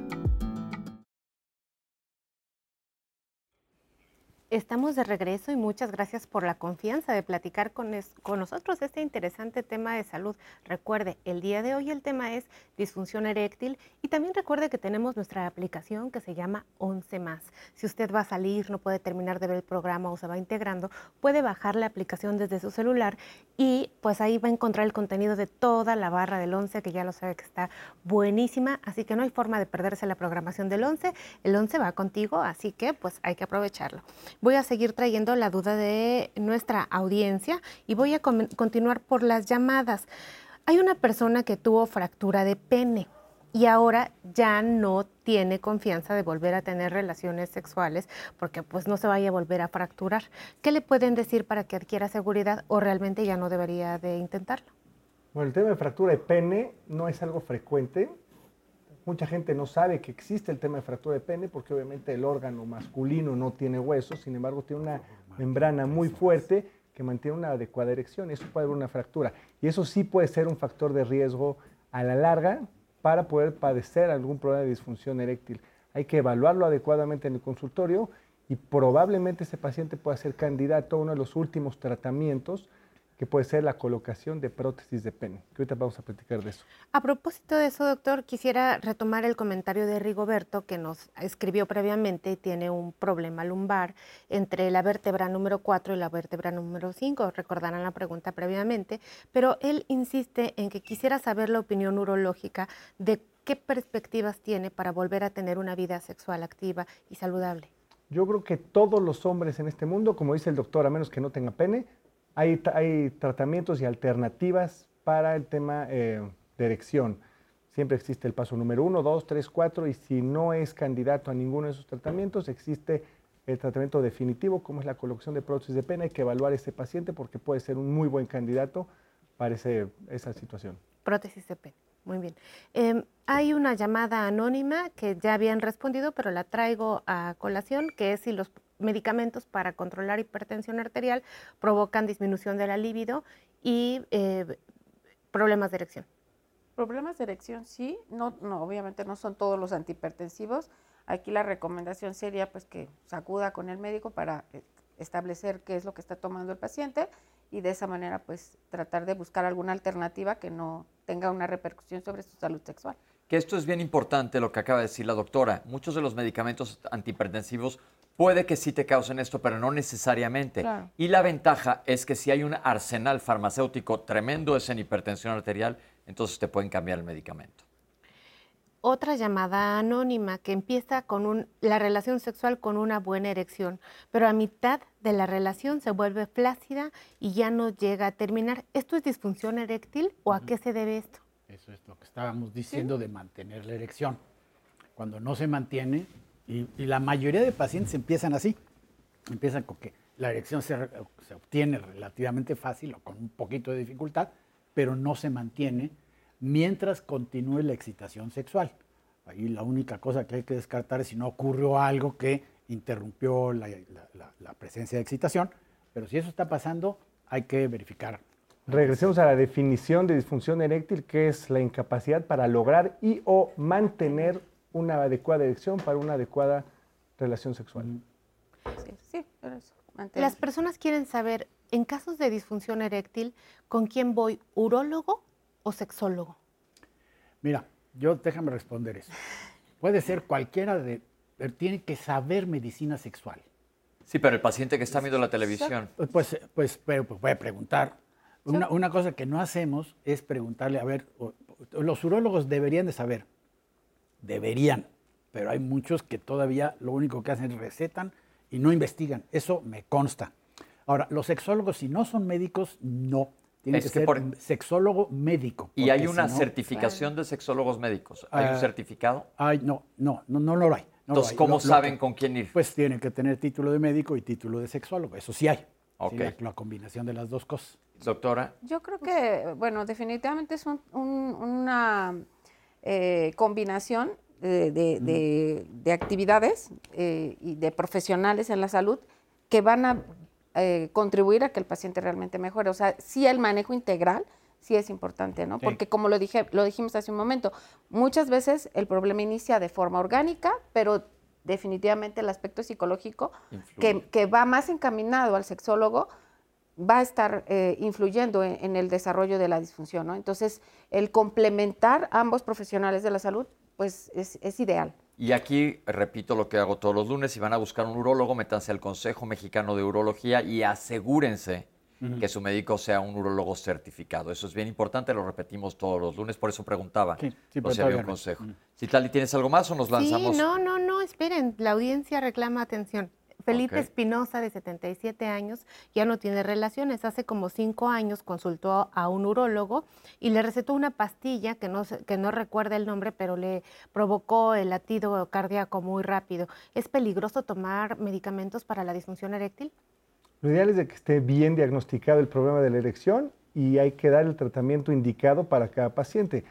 Estamos de regreso y muchas gracias por la confianza de platicar con, con, nosotros este interesante tema de salud. Recuerde, el día de hoy el tema es disfunción eréctil y también recuerde que tenemos nuestra aplicación que se llama 11 más. Si usted va a salir, no puede terminar de ver el programa o se va integrando, puede bajar la aplicación desde su celular y pues ahí va a encontrar el contenido de toda la barra del 11 que ya lo sabe que está buenísima, así que no hay forma de perderse la programación del 11. El 11 va contigo, así que pues hay que aprovecharlo voy a seguir trayendo la duda de nuestra audiencia y voy a continuar por las llamadas. Hay una persona que tuvo fractura de pene y ahora ya no tiene confianza de volver a tener relaciones sexuales porque pues no se vaya a volver a fracturar. ¿Qué le pueden decir para que adquiera seguridad o realmente ya no debería de intentarlo? Bueno, el tema de fractura de pene no es algo frecuente, Mucha gente no sabe que existe el tema de fractura de pene porque obviamente el órgano masculino no tiene huesos, sin embargo tiene una membrana muy fuerte que mantiene una adecuada erección. Eso puede haber una fractura. Y eso sí puede ser un factor de riesgo a la larga para poder padecer algún problema de disfunción eréctil. Hay que evaluarlo adecuadamente en el consultorio y probablemente ese paciente pueda ser candidato a uno de los últimos tratamientos que puede ser la colocación de prótesis de pene, que ahorita vamos a platicar de eso. A propósito de eso, doctor, quisiera retomar el comentario de Rigoberto que nos escribió previamente y tiene un problema lumbar entre la vértebra número 4 y la vértebra número 5. Recordarán la pregunta previamente, pero él insiste en que quisiera saber la opinión urológica de qué perspectivas tiene para volver a tener una vida sexual activa y saludable. Yo creo que todos los hombres en este mundo, como dice el doctor, a menos que no tenga pene, hay, tratamientos y alternativas para el tema eh, de erección. Siempre existe el paso número uno, dos, tres, cuatro, y si no es candidato a ninguno de esos tratamientos, existe el tratamiento definitivo, como es la colocación de prótesis de pena. Hay que evaluar a este paciente porque puede ser un muy buen candidato para esa situación. Prótesis de pena. Muy bien. Em, hay una llamada anónima que ya habían respondido, pero la traigo a colación, que es si los medicamentos para controlar hipertensión arterial provocan disminución de la libido y eh, problemas de erección. Problemas de erección, sí. No, no, obviamente no son todos los antihipertensivos. Aquí la recomendación sería pues que sacuda con el médico para eh, establecer qué es lo que está tomando el paciente y de esa manera pues tratar de buscar alguna alternativa que no tenga una repercusión sobre su salud sexual. Que esto es bien importante lo que acaba de decir la doctora. Muchos de los medicamentos antihipertensivos puede que sí te causen esto, pero no necesariamente. Y la ventaja es que si hay un arsenal farmacéutico tremendo es en hipertensión arterial, entonces te pueden cambiar el medicamento otra llamada anónima que empieza con la relación sexual con una buena erección, pero a mitad de la relación se vuelve flácida y ya no llega a terminar. ¿Esto es disfunción eréctil o a qué se debe esto? Eso es lo que estábamos diciendo de mantener la erección. Cuando no se mantiene, y, la mayoría de pacientes empiezan así, empiezan con que la erección se, se obtiene relativamente fácil o con un poquito de dificultad, pero no se mantiene mientras continúe la excitación sexual. Ahí la única cosa que hay que descartar es si no ocurrió algo que interrumpió la, presencia de excitación, pero si eso está pasando, hay que verificar. Regresemos a la definición de disfunción eréctil, que es la incapacidad para lograr y o mantener una adecuada erección para una adecuada relación sexual. Sí, sí, Las personas quieren saber, en casos de disfunción eréctil, ¿con quién voy? ¿Urólogo o sexólogo? Mira, yo déjame responder eso. Puede ser cualquiera de, pero tiene que saber medicina sexual. Sí, pero el paciente que está viendo la televisión. Pues, pues, pues, pues puede preguntar. Una, una, cosa que no hacemos es preguntarle, a ver, los urólogos deberían de saber, deberían, pero hay muchos que todavía lo único que hacen es recetan y no investigan. Eso me consta. Ahora, los sexólogos, si no son médicos, no. Tiene que, ser sexólogo médico. ¿Y hay una certificación de sexólogos médicos? ¿Hay un ah, certificado? Ay, no, no, no, no lo hay. Entonces, ¿cómo saben con quién ir? Pues tienen que tener título de médico y título de sexólogo. Eso sí hay. Okay. la, combinación de las dos cosas. Doctora. Yo creo que, bueno, definitivamente es una eh, combinación de, actividades eh, y de profesionales en la salud que van a eh, contribuir a que el paciente realmente mejore. O sea, sí el manejo integral sí es importante, ¿no? Porque como lo, dije, lo dijimos hace un momento, muchas veces el problema inicia de forma orgánica, pero definitivamente el aspecto psicológico que, va más encaminado al sexólogo va a estar eh, influyendo en, el desarrollo de la disfunción, ¿no? Entonces, el complementar ambos profesionales de la salud, pues es ideal. Y aquí repito lo que hago todos los lunes, si van a buscar un urólogo, métanse al Consejo Mexicano de Urología y asegúrense que su médico sea un urólogo certificado. Eso es bien importante, lo repetimos todos los lunes, por eso preguntaba sí, sí, si había un consejo. Si tal, ¿tienes algo más o nos lanzamos? Sí, no, no, no, esperen, la audiencia reclama atención. Felipe Espinosa, de 77 años, ya no tiene relaciones. Hace como cinco años consultó a un urólogo y le recetó una pastilla que no, que no recuerda el nombre, pero le provocó el latido cardíaco muy rápido. ¿Es peligroso tomar medicamentos para la disfunción eréctil? Lo ideal es de que esté bien diagnosticado el problema de la erección y hay que dar el tratamiento indicado para cada paciente.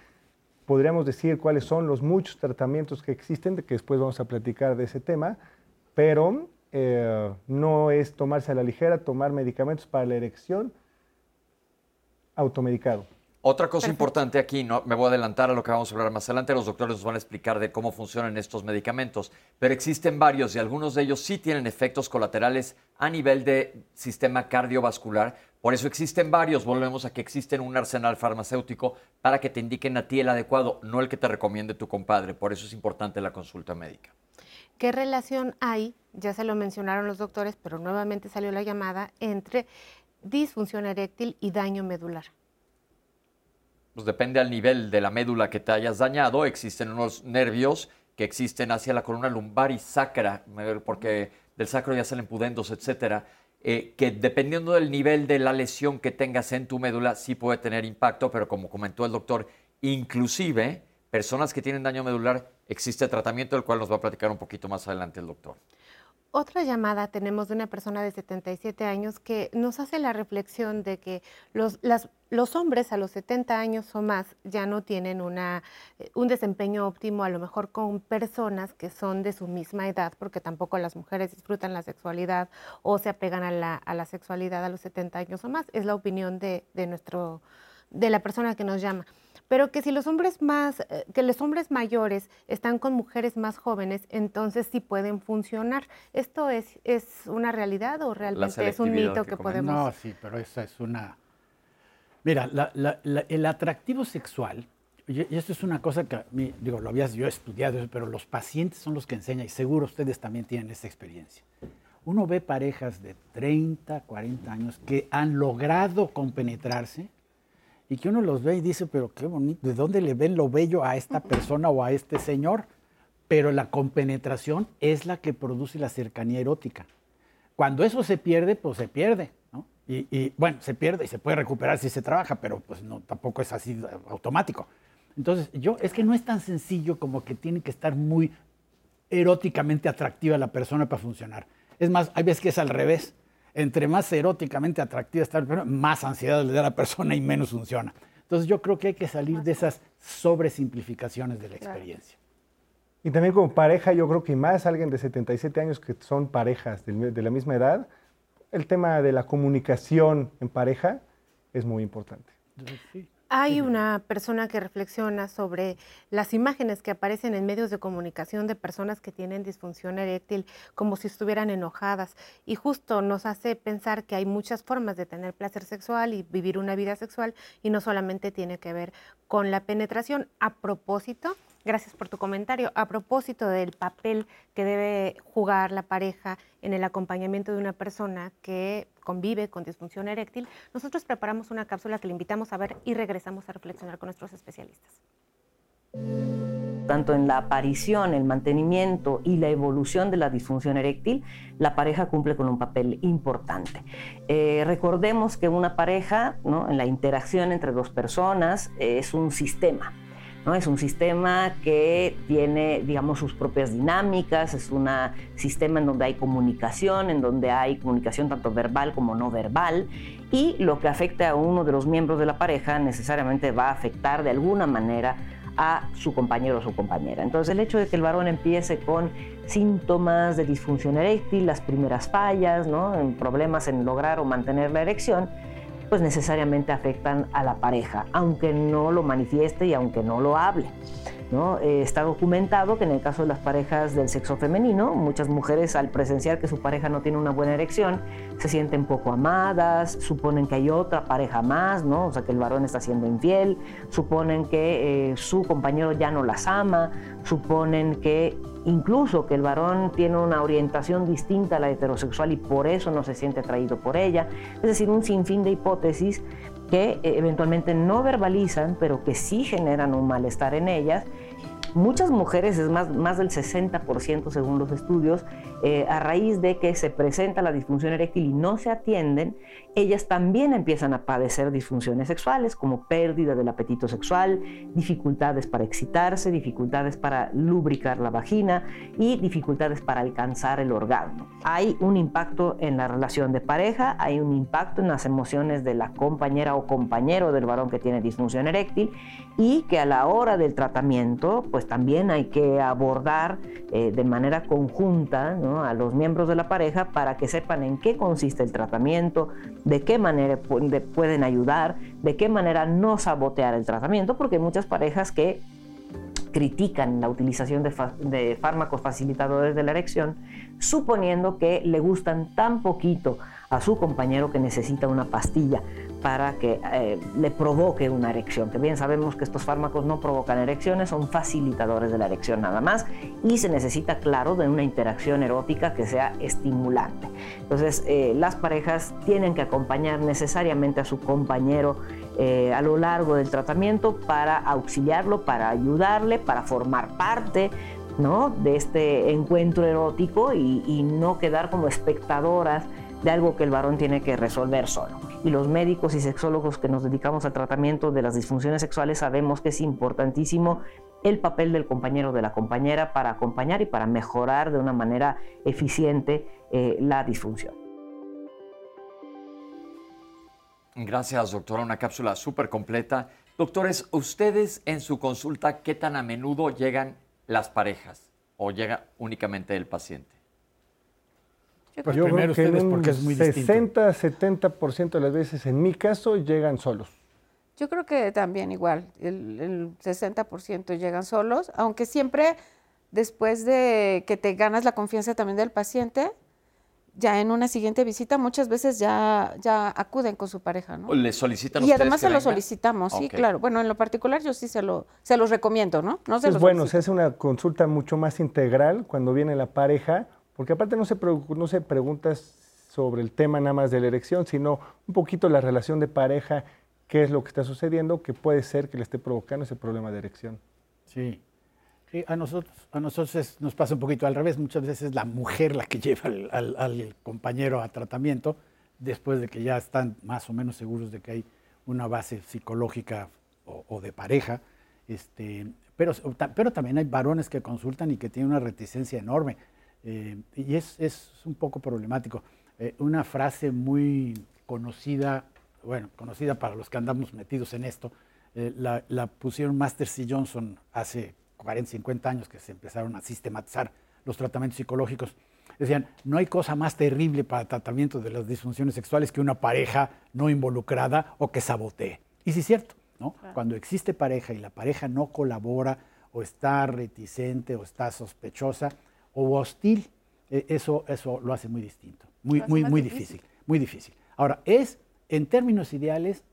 Podríamos decir cuáles son los muchos tratamientos que existen, de que después vamos a platicar de ese tema, pero eh, no es tomarse a la ligera, tomar medicamentos para la erección automedicado. Otra cosa importante aquí, no me voy a adelantar a lo que vamos a hablar más adelante, los doctores nos van a explicar de cómo funcionan estos medicamentos, pero existen varios y algunos de ellos sí tienen efectos colaterales a nivel de sistema cardiovascular. Por eso existen varios, volvemos a que existen un arsenal farmacéutico para que te indiquen a ti el adecuado, no el que te recomiende tu compadre. Por eso es importante la consulta médica. ¿Qué relación hay, ya se lo mencionaron los doctores, pero nuevamente salió la llamada, entre disfunción eréctil y daño medular? Pues depende al nivel de la médula que te hayas dañado. Existen unos nervios que existen hacia la columna lumbar y sacra, porque del sacro ya salen pudendos, etcétera, eh, que dependiendo del nivel de la lesión que tengas en tu médula, sí puede tener impacto, pero como comentó el doctor, inclusive personas que tienen daño medular, existe tratamiento, del cual nos va a platicar un poquito más adelante el doctor. Otra llamada tenemos de una persona de 77 años que nos hace la reflexión de que los, hombres a los 70 años o más ya no tienen una, eh, un desempeño óptimo, a lo mejor con personas que son de su misma edad, porque tampoco las mujeres disfrutan la sexualidad o se apegan a la, a la sexualidad a los 70 años o más. Es la opinión de, de, nuestro, de la persona que nos llama pero que si los hombres más, eh, que los hombres mayores están con mujeres más jóvenes, entonces sí pueden funcionar. ¿Esto es, es una realidad o realmente es un mito que, podemos...? No, sí, pero esa es una... Mira, el atractivo sexual, y esto es una cosa que, digo, lo habías yo estudiado, pero los pacientes son los que enseñan, y seguro ustedes también tienen esa experiencia. Uno ve parejas de 30, 40 años que han logrado compenetrarse y que uno los ve y dice, pero qué bonito, ¿de dónde le ven lo bello a esta persona o a este señor? Pero la compenetración es la que produce la cercanía erótica. Cuando eso se pierde, pues se pierde, ¿no? Y, bueno, se pierde y se puede recuperar si se trabaja, pero pues no, tampoco es así automático. Entonces, yo, es que no es tan sencillo como que tiene que estar muy eróticamente atractiva la persona para funcionar. Es más, hay veces que es al revés entre más eróticamente atractiva está la persona, más ansiedad le da a la persona y menos funciona. Entonces yo creo que hay que salir de esas sobresimplificaciones de la experiencia. Y también como pareja, yo creo que más alguien de 77 años que son parejas de la misma edad, el tema de la comunicación en pareja es muy importante. Sí. Hay una persona que reflexiona sobre las imágenes que aparecen en medios de comunicación de personas que tienen disfunción eréctil como si estuvieran enojadas y justo nos hace pensar que hay muchas formas de tener placer sexual y vivir una vida sexual y no solamente tiene que ver con la penetración. A propósito, Gracias por tu comentario. A propósito del papel que debe jugar la pareja en el acompañamiento de una persona que convive con disfunción eréctil, nosotros preparamos una cápsula que le invitamos a ver y regresamos a reflexionar con nuestros especialistas. Tanto en la aparición, el mantenimiento y la evolución de la disfunción eréctil, la pareja cumple con un papel importante. Eh, recordemos que una pareja, ¿no? en la interacción entre dos personas, es un sistema es un sistema que tiene, digamos, sus propias dinámicas, es un sistema en donde hay comunicación, en donde hay comunicación tanto verbal como no verbal, y lo que afecta a uno de los miembros de la pareja necesariamente va a afectar de alguna manera a su compañero o su compañera. Entonces el hecho de que el varón empiece con síntomas de disfunción eréctil, las primeras fallas, ¿no? problemas en lograr o mantener la erección, pues necesariamente afectan a la pareja, aunque no lo manifieste y aunque no lo hable. ¿No? Eh, está documentado que en el caso de las parejas del sexo femenino, muchas mujeres al presenciar que su pareja no tiene una buena erección, se sienten poco amadas, suponen que hay otra pareja más, ¿no? o sea que el varón está siendo infiel, suponen que eh, su compañero ya no las ama, suponen que incluso que el varón tiene una orientación distinta a la heterosexual y por eso no se siente atraído por ella. Es decir, un sinfín de hipótesis que eh, eventualmente no verbalizan, pero que sí generan un malestar en ellas Muchas mujeres, es más, más del 60% según los estudios, eh, a raíz de que se presenta la disfunción eréctil y no se atienden, ellas también empiezan a padecer disfunciones sexuales como pérdida del apetito sexual, dificultades para excitarse, dificultades para lubricar la vagina y dificultades para alcanzar el orgasmo. Hay un impacto en la relación de pareja, hay un impacto en las emociones de la compañera o compañero del varón que tiene disfunción eréctil y que a la hora del tratamiento, pues también hay que abordar eh, de manera conjunta a los miembros de la pareja para que sepan en qué consiste el tratamiento, de qué manera pueden ayudar, de qué manera no sabotear el tratamiento, porque hay muchas parejas que critican la utilización de, fármacos facilitadores de la erección, suponiendo que le gustan tan poquito a su compañero que necesita una pastilla para que eh, le provoque una erección. Que bien sabemos que estos fármacos no provocan erecciones, son facilitadores de la erección nada más y se necesita, claro, de una interacción erótica que sea estimulante. Entonces, eh, las parejas tienen que acompañar necesariamente a su compañero eh, a lo largo del tratamiento para auxiliarlo, para ayudarle, para formar parte ¿no? de este encuentro erótico y, y no quedar como espectadoras de algo que el varón tiene que resolver solo. Y los médicos y sexólogos que nos dedicamos al tratamiento de las disfunciones sexuales sabemos que es importantísimo el papel del compañero o de la compañera para acompañar y para mejorar de una manera eficiente eh, la disfunción. Gracias, doctora. Una cápsula súper completa. Doctores, ustedes en su consulta, ¿qué tan a menudo llegan las parejas o llega únicamente el paciente? Pues yo creo que un porque es muy 60, 70% de las veces, en mi caso, llegan solos. Yo creo que también igual, el, el 60% llegan solos, aunque siempre después de que te ganas la confianza también del paciente, ya en una siguiente visita muchas veces ya, ya acuden con su pareja, ¿no? ¿Le solicitan Y además se lo solicitamos, sí, claro. Bueno, en lo particular yo sí se, lo, se los recomiendo, ¿no? no se es bueno, se hace una consulta mucho más integral cuando viene la pareja, porque aparte no se, no se pregunta sobre el tema nada más de la erección, sino un poquito la relación de pareja, qué es lo que está sucediendo, que puede ser que le esté provocando ese problema de erección. Sí, a nosotros, a nosotros nos pasa un poquito al revés. Muchas veces es la mujer la que lleva al, compañero a tratamiento después de que ya están más o menos seguros de que hay una base psicológica o, de pareja. Este, pero, pero también hay varones que consultan y que tienen una reticencia enorme. Eh, y es, es, un poco problemático. Eh, una frase muy conocida, bueno, conocida para los que andamos metidos en esto, eh, la, la pusieron Master C. Johnson hace 40, 50 años que se empezaron a sistematizar los tratamientos psicológicos, decían, no hay cosa más terrible para tratamiento de las disfunciones sexuales que una pareja no involucrada o que sabotee. Y sí es cierto, ¿no? Cuando existe pareja y la pareja no colabora o está reticente o está sospechosa o hostil, e, eso, eso lo hace muy distinto, muy, muy, muy difícil. muy difícil. Ahora, es, en términos ideales,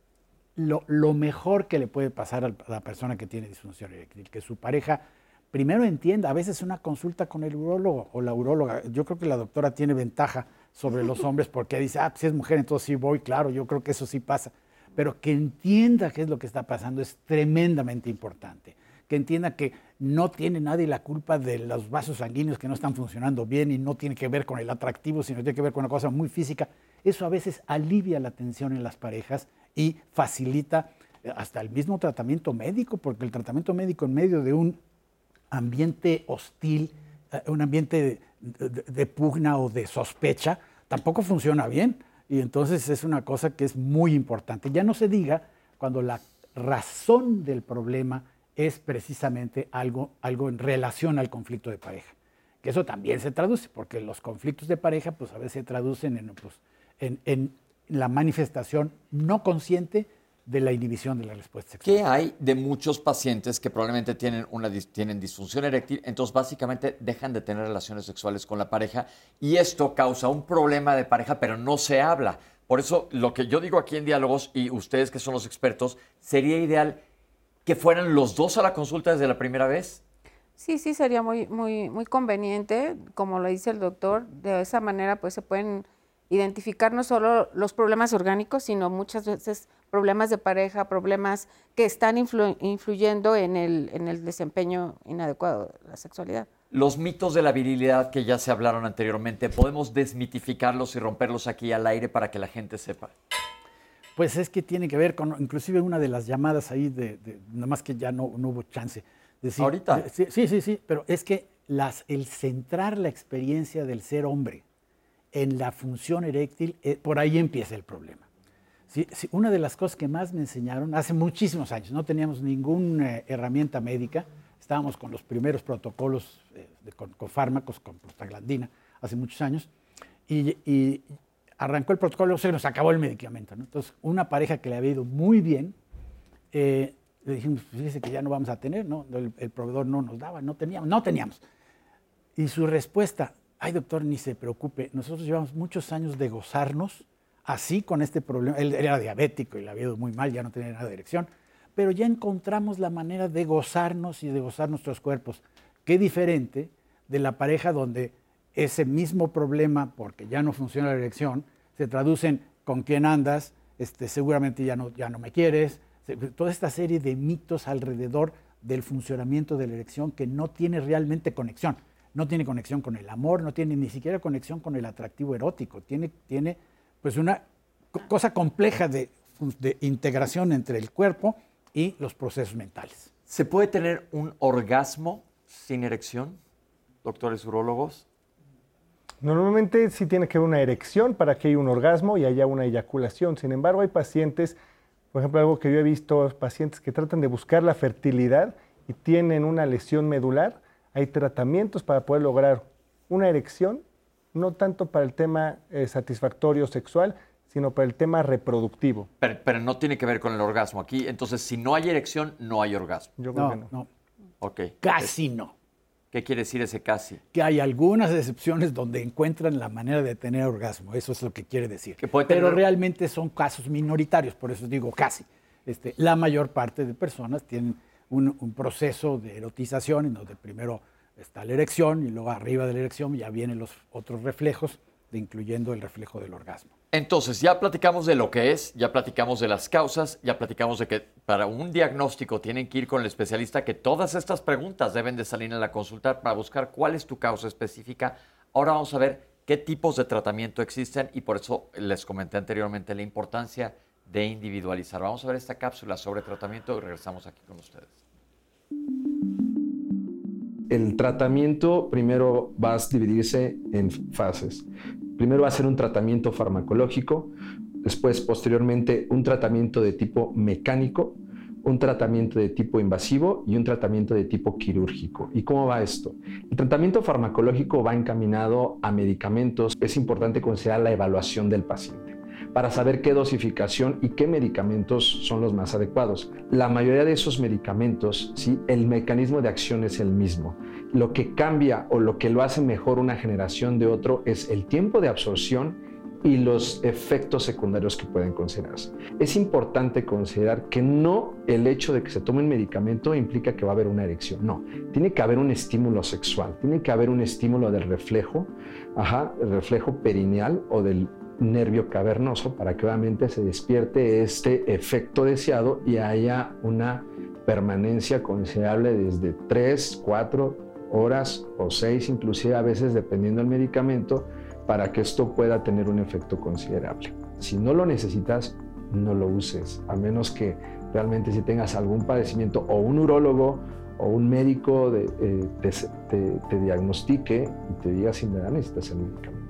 lo, mejor que le puede pasar a la persona que tiene disfunción eréctil, que su pareja primero entienda, a veces una consulta con el urólogo o la uróloga, yo creo que la doctora tiene ventaja sobre los hombres porque dice, ah, pues, si es mujer, entonces sí voy, claro, yo creo que eso sí pasa, pero que entienda qué es lo que está pasando es tremendamente importante, que entienda que no tiene nadie la culpa de los vasos sanguíneos que no están funcionando bien y no tiene que ver con el atractivo, sino tiene que ver con una cosa muy física, eso a veces alivia la tensión en las parejas y facilita eh, hasta el mismo tratamiento médico, porque el tratamiento médico en medio de un ambiente hostil, eh, un ambiente de, pugna o de sospecha, tampoco funciona bien. Y entonces es una cosa que es muy importante. Ya no se diga cuando la razón del problema es precisamente algo, algo en relación al conflicto de pareja. Que eso también se traduce, porque los conflictos de pareja pues a veces se traducen en, pues, en la manifestación no consciente de la inhibición de la respuesta sexual. ¿Qué hay de muchos pacientes que probablemente tienen, una, tienen disfunción eréctil, entonces básicamente dejan de tener relaciones sexuales con la pareja y esto causa un problema de pareja, pero no se habla? Por eso lo que yo digo aquí en Diálogos y ustedes que son los expertos, sería ideal que fueran los dos a la consulta desde la primera vez. Sí, sí, sería muy, muy, muy conveniente, como lo dice el doctor, de esa manera pues se pueden identificar no solo los problemas orgánicos, sino muchas veces problemas de pareja, problemas que están influyendo en el, en el desempeño inadecuado de la sexualidad. Los mitos de la virilidad que ya se hablaron anteriormente, ¿podemos desmitificarlos y romperlos aquí al aire para que la gente sepa? Pues es que tiene que ver con, inclusive una de las llamadas ahí, de, nada más que ya no, no hubo chance. Decir, ¿Ahorita? Sí, sí, sí, pero es que las, el centrar la experiencia del ser hombre en la función eréctil, eh, por ahí empieza el problema. una de las cosas que más me enseñaron, hace muchísimos años, no teníamos ninguna eh, herramienta médica, estábamos con los primeros protocolos eh, con, fármacos, con prostaglandina, hace muchos años, y, arrancó el protocolo, se nos acabó el medicamento. Entonces, una pareja que le había ido muy bien, le dijimos, fíjese que ya no vamos a tener, ¿no? El, el, proveedor no nos daba, no teníamos, no teníamos. Y su respuesta, ay doctor, ni se preocupe, nosotros llevamos muchos años de gozarnos así con este problema. Él era diabético y le había ido muy mal, ya no tenía nada de erección, pero ya encontramos la manera de gozarnos y de gozar nuestros cuerpos. Qué diferente de la pareja donde ese mismo problema, porque ya no funciona la erección, se traduce en con quién andas, este, seguramente ya no, ya no me quieres, toda esta serie de mitos alrededor del funcionamiento de la erección que no tiene realmente conexión. no tiene conexión con el amor, no tiene ni siquiera conexión con el atractivo erótico, tiene, tiene pues una cosa compleja de, de integración entre el cuerpo y los procesos mentales. ¿Se puede tener un orgasmo sin erección, doctores urólogos? Normalmente sí tiene que haber una erección para que haya un orgasmo y haya una eyaculación. Sin embargo, hay pacientes, por ejemplo, algo que yo he visto, pacientes que tratan de buscar la fertilidad y tienen una lesión medular. Hay tratamientos para poder lograr una erección, no tanto para el tema eh, satisfactorio sexual, sino para el tema reproductivo. Pero, no tiene que ver con el orgasmo aquí. Entonces, si no hay erección, no hay orgasmo. Yo creo que no. no. Ok. Casi no. ¿Qué quiere decir ese casi? Que hay algunas excepciones donde encuentran la manera de tener orgasmo. Eso es lo que quiere decir. Pero realmente son casos minoritarios, por eso digo casi. Este, la mayor parte de personas tienen un, un, proceso de erotización en donde primero está la erección y luego arriba de la erección ya vienen los otros reflejos, de incluyendo el reflejo del orgasmo. Entonces, ya platicamos de lo que es, ya platicamos de las causas, ya platicamos de que para un diagnóstico tienen que ir con el especialista, que todas estas preguntas deben de salir en la consulta para buscar cuál es tu causa específica. Ahora vamos a ver qué tipos de tratamiento existen y por eso les comenté anteriormente la importancia de individualizar. Vamos a ver esta cápsula sobre tratamiento y regresamos aquí con ustedes. El tratamiento primero va a dividirse en fases. Primero va a ser un tratamiento farmacológico, después posteriormente un tratamiento de tipo mecánico, un tratamiento de tipo invasivo y un tratamiento de tipo quirúrgico. ¿Y cómo va esto? El tratamiento farmacológico va encaminado a medicamentos. Es importante considerar la evaluación del paciente para saber qué dosificación y qué medicamentos son los más adecuados. La mayoría de esos medicamentos, ¿sí? el mecanismo de acción es el mismo. Lo que cambia o lo que lo hace mejor una generación de otro es el tiempo de absorción y los efectos secundarios que pueden considerarse. Es importante considerar que no el hecho de que se tome un medicamento implica que va a haber una erección, no, tiene que haber un estímulo sexual, tiene que haber un estímulo del reflejo, ajá, el reflejo perineal o del nervio cavernoso para que obviamente se despierte este efecto deseado y haya una permanencia considerable desde 3, 4, horas o seis, inclusive a veces dependiendo del medicamento, para que esto pueda tener un efecto considerable. Si no lo necesitas, no lo uses, a menos que realmente si tengas algún padecimiento o un urólogo o un médico eh, te, diagnostique y te diga si me da necesitas el medicamento.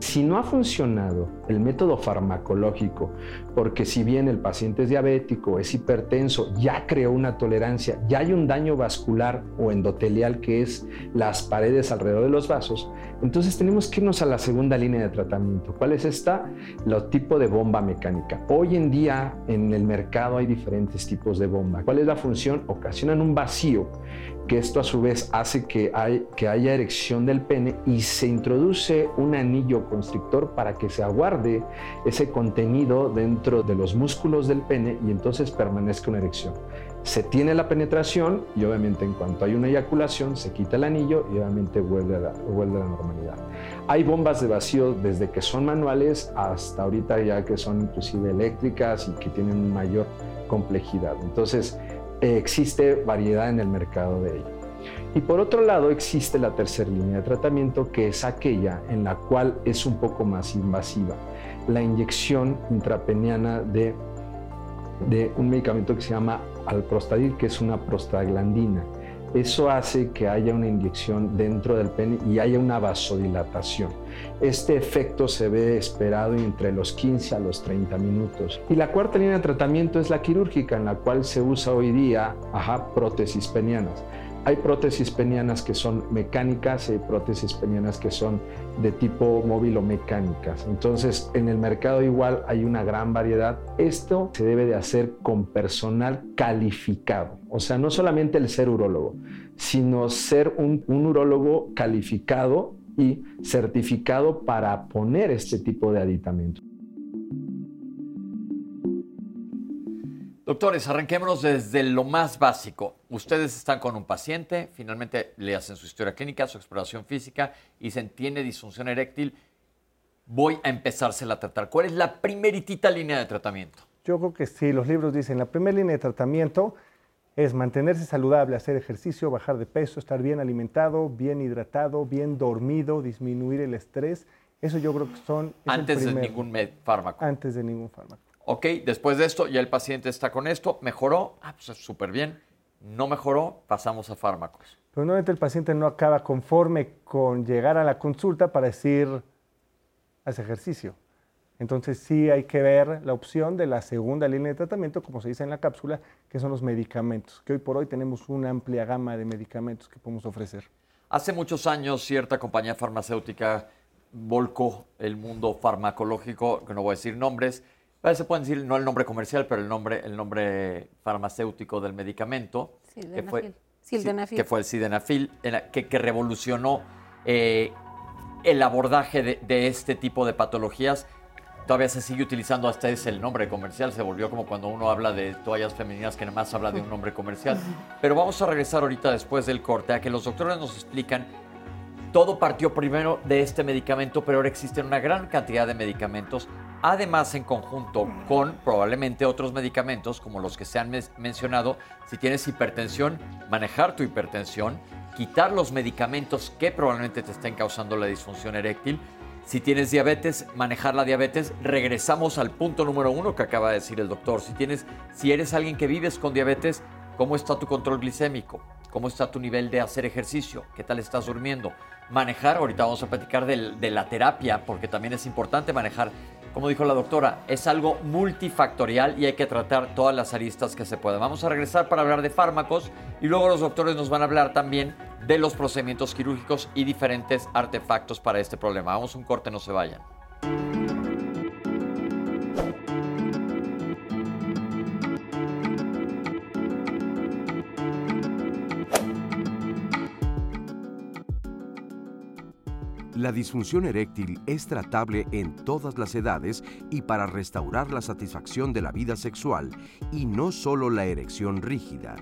Si no ha funcionado el método farmacológico, porque si bien el paciente es diabético, es hipertenso, ya creó una tolerancia, ya hay un daño vascular o endotelial que es las paredes alrededor de los vasos, entonces tenemos que irnos a la segunda línea de tratamiento. ¿Cuál es esta? El tipo de bomba mecánica. Hoy en día en el mercado hay diferentes tipos de bomba. ¿Cuál es la función? Ocasionan un vacío que esto a su vez hace que haya erección del pene y se introduce un anillo constrictor para que se aguarde ese contenido dentro de los músculos del pene y entonces permanezca una erección. Se tiene la penetración y obviamente en cuanto hay una eyaculación se quita el anillo y obviamente vuelve a la, vuelve a la normalidad. Hay bombas de vacío desde que son manuales hasta ahorita ya que son inclusive eléctricas y que tienen mayor complejidad. Entonces, existe variedad en el mercado de ello. Y por otro lado existe la tercera línea de tratamiento que es aquella en la cual es un poco más invasiva, la inyección intrapeniana de, de un medicamento que se llama alprostadil, que es una prostaglandina. Eso hace que haya una inyección dentro del pene y haya una vasodilatación. Este efecto se ve esperado entre los 15 a los 30 minutos. Y la cuarta línea de tratamiento es la quirúrgica, en la cual se usa hoy día ajá, prótesis penianas. Hay prótesis penianas que son mecánicas y hay prótesis penianas que son de tipo móvil o mecánicas. Entonces, en el mercado igual hay una gran variedad. Esto se debe de hacer con personal calificado. O sea, no solamente el ser urólogo, sino ser un, un urólogo calificado y certificado para poner este tipo de aditamentos. Doctores, arranquémonos desde lo más básico. Ustedes están con un paciente, finalmente le hacen su historia clínica, su exploración física y dicen, tiene disfunción eréctil, voy a empezársela a tratar. ¿Cuál es la primeritita línea de tratamiento? Yo creo que sí, los libros dicen, la primera línea de tratamiento es mantenerse saludable, hacer ejercicio, bajar de peso, estar bien alimentado, bien hidratado, bien dormido, disminuir el estrés. Eso yo creo que son... Antes de ningún fármaco. Antes de ningún fármaco. Ok, después de esto, ya el paciente está con esto, mejoró, ah, pues súper bien. No mejoró, pasamos a fármacos. Pero normalmente el paciente no acaba conforme con llegar a la consulta para decir, haz ejercicio. Entonces sí hay que ver la opción de la segunda línea de tratamiento, como se dice en la cápsula, que son los medicamentos, que hoy por hoy tenemos una amplia gama de medicamentos que podemos ofrecer. Hace muchos años cierta compañía farmacéutica volcó el mundo farmacológico, que no voy a decir nombres, se pueden decir no el nombre comercial, pero el nombre, el nombre farmacéutico del medicamento, que fue, que fue el sildenafil, que, que revolucionó eh, el abordaje de, de este tipo de patologías todavía se sigue utilizando hasta ese el nombre comercial. Se volvió como cuando uno habla de toallas femeninas que nada más habla de un nombre comercial. Pero vamos a regresar ahorita después del corte a que los doctores nos explican. Todo partió primero de este medicamento, pero ahora existen una gran cantidad de medicamentos, además en conjunto con probablemente otros medicamentos como los que se han mencionado. Si tienes hipertensión, manejar tu hipertensión, quitar los medicamentos que probablemente te estén causando la disfunción eréctil si tienes diabetes, manejar la diabetes. Regresamos al punto número uno que acaba de decir el doctor. Si, tienes, si eres alguien que vives con diabetes, ¿cómo está tu control glicémico? ¿Cómo está tu nivel de hacer ejercicio? ¿Qué tal estás durmiendo? Manejar, ahorita vamos a platicar de, de la terapia, porque también es importante manejar como dijo la doctora, es algo multifactorial y hay que tratar todas las aristas que se puedan. Vamos a regresar para hablar de fármacos y luego los doctores nos van a hablar también de los procedimientos quirúrgicos y diferentes artefactos para este problema. Vamos un corte, no se vayan. La disfunción eréctil es tratable en todas las edades y para restaurar la satisfacción de la vida sexual y no solo la erección rígida.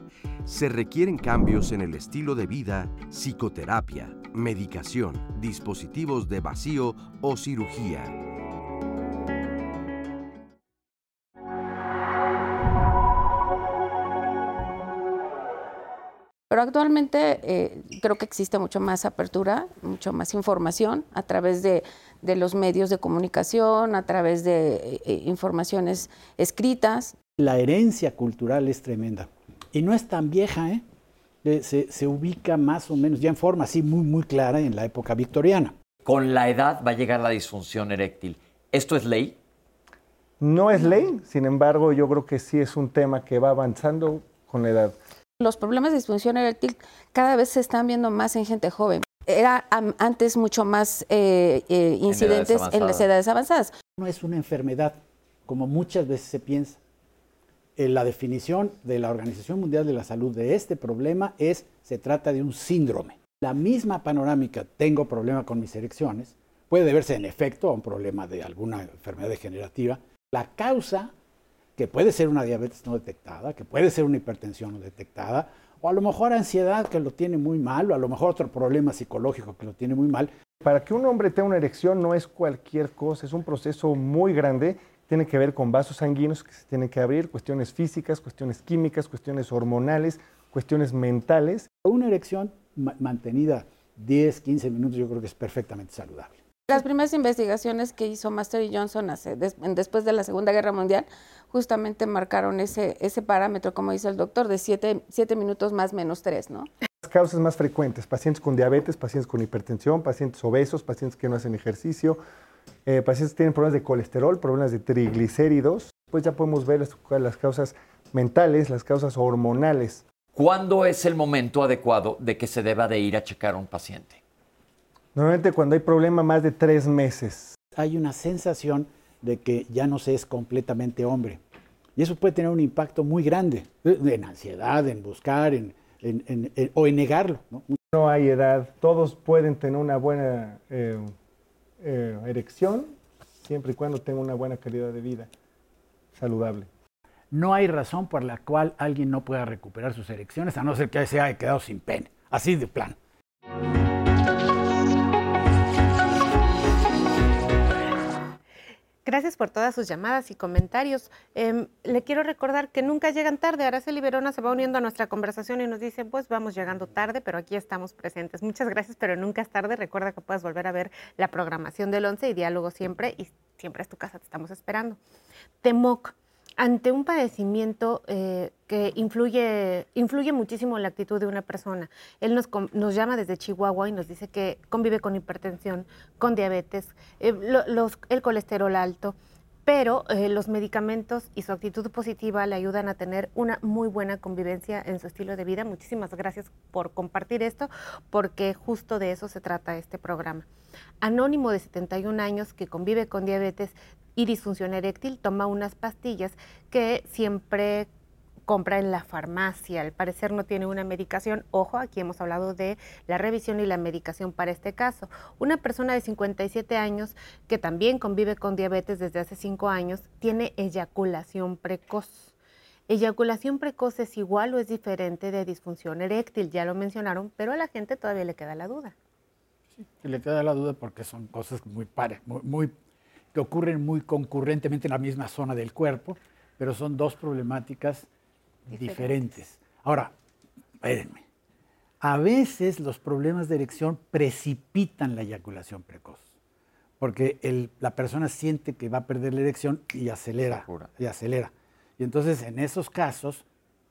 Se requieren cambios en el estilo de vida, psicoterapia, medicación, dispositivos de vacío o cirugía. Pero actualmente eh, creo que existe mucho más apertura, mucho más información a través de, los medios de comunicación, a través de eh, eh, informaciones escritas. La herencia cultural es tremenda y no es tan vieja, ¿eh? Se, se, ubica más o menos ya en forma así muy, muy clara en la época victoriana. Con la edad va a llegar la disfunción eréctil. ¿Esto es ley? No es ley, sin embargo yo creo que sí es un tema que va avanzando con la edad. Los problemas de disfunción eréctil cada vez se están viendo más en gente joven. Era antes mucho más eh, eh, incidentes en, las edades avanzadas. No es una enfermedad, como muchas veces se piensa. Eh, la definición de la Organización Mundial de la Salud de este problema es, se trata de un síndrome. La misma panorámica, tengo problema con mis erecciones, puede deberse en efecto a un problema de alguna enfermedad degenerativa. La causa que puede ser una diabetes no detectada, que puede ser una hipertensión no detectada, o a lo mejor ansiedad que lo tiene muy mal, o a lo mejor otro problema psicológico que lo tiene muy mal. Para que un hombre tenga una erección no es cualquier cosa, es un proceso muy grande, tiene que ver con vasos sanguíneos que se tienen que abrir, cuestiones físicas, cuestiones químicas, cuestiones hormonales, cuestiones mentales. Una erección mantenida 10, 15 minutos yo creo que es perfectamente saludable. Las primeras investigaciones que hizo Master y Johnson hace, después de la Segunda Guerra Mundial justamente marcaron ese, ese parámetro, como dice el doctor, de 7 minutos más menos 3, ¿no? Las causas más frecuentes, pacientes con diabetes, pacientes con hipertensión, pacientes obesos, pacientes que no hacen ejercicio, eh, pacientes que tienen problemas de colesterol, problemas de triglicéridos, pues ya podemos ver las, las causas mentales, las causas hormonales. ¿Cuándo es el momento adecuado de que se deba de ir a checar a un paciente? Normalmente cuando hay problema más de tres meses. Hay una sensación de que ya no se es completamente hombre. Y eso puede tener un impacto muy grande en ansiedad, en buscar, en, o en negarlo. ¿no? hay edad, todos pueden tener una buena eh, eh, erección siempre y cuando tengan una buena calidad de vida saludable. No hay razón por la cual alguien no pueda recuperar sus erecciones a no ser que se haya quedado sin pene, así de plano. Gracias por todas sus llamadas y comentarios. Em, le quiero recordar que nunca llegan tarde. Araceli Verona se va uniendo a nuestra conversación y nos dice, pues vamos llegando tarde, pero aquí estamos presentes. Muchas gracias, pero nunca es tarde. Recuerda que puedes volver a ver la programación del 11 y diálogo siempre, y siempre es tu casa, te estamos esperando. Temoc ante un padecimiento eh, que influye, influye muchísimo en la actitud de una persona. Él nos, nos, llama desde Chihuahua y nos dice que convive con hipertensión, con diabetes, eh, el colesterol alto, pero eh, los medicamentos y su actitud positiva le ayudan a tener una muy buena convivencia en su estilo de vida. Muchísimas gracias por compartir esto, porque justo de eso se trata este programa. Anónimo de 71 años que convive con diabetes y disfunción eréctil, toma unas pastillas que siempre compra en la farmacia. Al parecer no tiene una medicación. Ojo, aquí hemos hablado de la revisión y la medicación para este caso. Una persona de 57 años que también convive con diabetes desde hace 5 años tiene eyaculación precoz. ¿Eyaculación precoz es igual o es diferente de disfunción eréctil? Ya lo mencionaron, pero a la gente todavía le queda la duda. Sí, le queda la duda porque son cosas muy, pares, muy, muy que ocurren muy concurrentemente en la misma zona del cuerpo, pero son dos problemáticas diferentes. Ahora, espérenme. A veces los problemas de erección precipitan la eyaculación precoz, porque la persona siente que va a perder la erección y acelera, y acelera. Y entonces en esos casos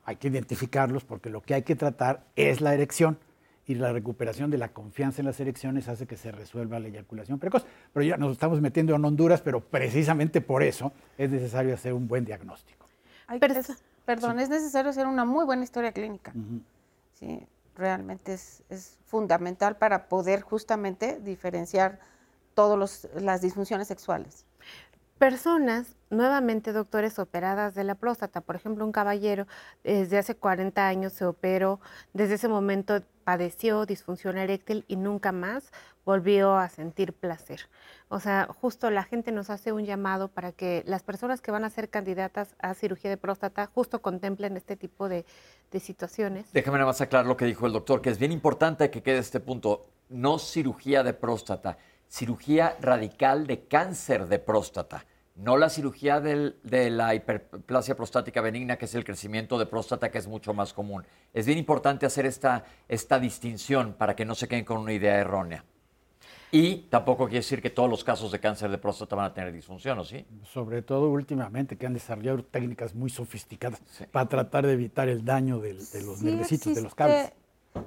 hay que identificarlos porque lo que hay que tratar es la erección y la recuperación de la confianza en las elecciones hace que se resuelva la eyaculación precoz. Pero ya nos estamos metiendo en Honduras, pero precisamente por eso es necesario hacer un buen diagnóstico. Perdón, es necesario hacer una muy buena historia clínica. Sí, realmente es, es, fundamental para poder justamente diferenciar todas las disfunciones sexuales. Personas, nuevamente doctores operadas de la próstata, por ejemplo, un caballero desde hace 40 años se operó, desde ese momento padeció disfunción eréctil y nunca más volvió a sentir placer. O sea, justo la gente nos hace un llamado para que las personas que van a ser candidatas a cirugía de próstata justo contemplen este tipo de, situaciones. Déjame nada más aclarar lo que dijo el doctor, que es bien importante que quede este punto. No cirugía de próstata cirugía radical de cáncer de próstata, no la cirugía de la hiperplasia prostática benigna, que es el crecimiento de próstata, que es mucho más común. Es bien importante hacer esta, esta distinción para que no se queden con una idea errónea. Y tampoco quiere decir que todos los casos de cáncer de próstata van a tener disfunción, ¿o sí? Sobre todo últimamente, que han desarrollado técnicas muy sofisticadas para tratar de evitar el daño de, los nervecitos, de los cables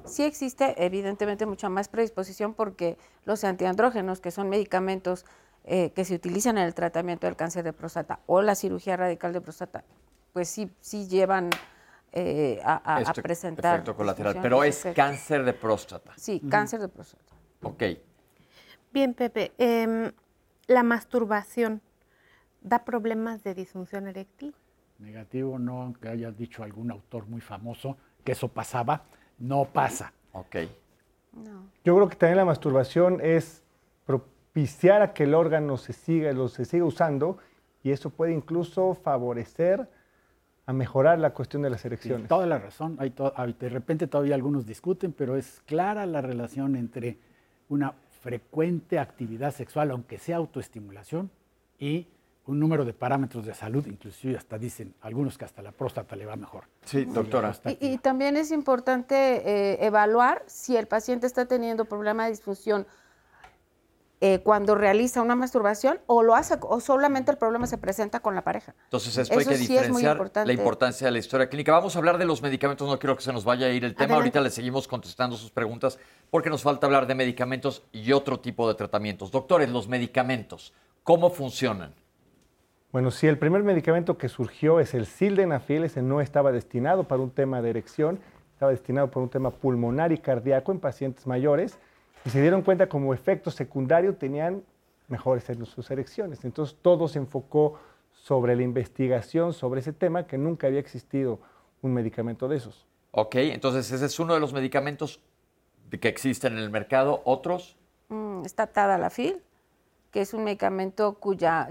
sí existe evidentemente mucha más predisposición porque los antiandrógenos, que son medicamentos eh, que se utilizan en el tratamiento del cáncer de próstata o la cirugía radical de próstata, pues sí, sí llevan eh, a, este presentar. Efecto colateral, pero es cáncer de próstata. Sí, cáncer de próstata. Ok. Bien, Pepe, em, la masturbación da problemas de disfunción eréctil. Negativo, no, aunque haya dicho algún autor muy famoso que eso pasaba no pasa. Ok. Yo creo que también la masturbación es propiciar a que el órgano se siga, lo se siga usando y eso puede incluso favorecer a mejorar la cuestión de las erecciones. toda la razón. Hay de repente todavía algunos discuten, pero es clara la relación entre una frecuente actividad sexual, aunque sea autoestimulación, y un número de parámetros de salud, inclusive hasta dicen algunos que hasta la próstata le va mejor. Sí, doctora. Y, también es importante eh, evaluar si el paciente está teniendo problema de disfunción eh, cuando realiza una masturbación o lo hace o solamente el problema se presenta con la pareja. Entonces esto hay que diferenciar la importancia de la historia clínica. Vamos a hablar de los medicamentos, no quiero que se nos vaya a ir el tema. Ahorita le seguimos contestando sus preguntas porque nos falta hablar de medicamentos y otro tipo de tratamientos. Doctores, los medicamentos, ¿cómo funcionan? Bueno, si el primer medicamento que surgió es el sildenafil, ese no estaba destinado para un tema de erección, estaba destinado para un tema pulmonar y cardíaco en pacientes mayores, y se dieron cuenta como efecto secundario tenían mejores en sus erecciones. Entonces todo se enfocó sobre la investigación sobre ese tema, que nunca había existido un medicamento de esos. Ok, entonces ese es uno de los medicamentos que existen en el mercado. ¿Otros? Mm, está Tadalafil que es un medicamento cuya,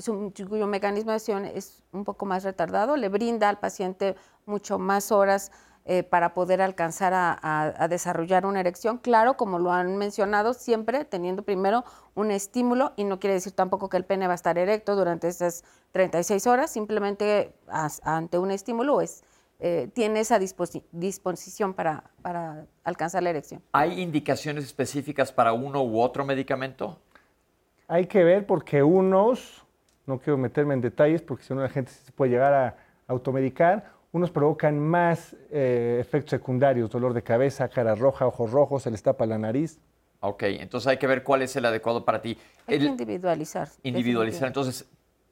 cuyo mecanismo de acción es un poco más retardado, le brinda al paciente mucho más horas eh, para poder alcanzar a, desarrollar una erección. Claro, como lo han mencionado, siempre teniendo primero un estímulo y no quiere decir tampoco que el pene va a estar erecto durante esas 36 horas, simplemente ante un estímulo es, eh, tiene esa disposición para, para alcanzar la erección. ¿Hay indicaciones específicas para uno u otro medicamento? Hay que ver porque unos, no quiero meterme en detalles porque si no la gente se puede llegar a automedicar, unos provocan más eh, efectos secundarios, dolor de cabeza, cara roja, ojos rojos, se les tapa la nariz. Ok, entonces hay que ver cuál es el adecuado para ti. Hay que individualizar. Individualizar. Entonces,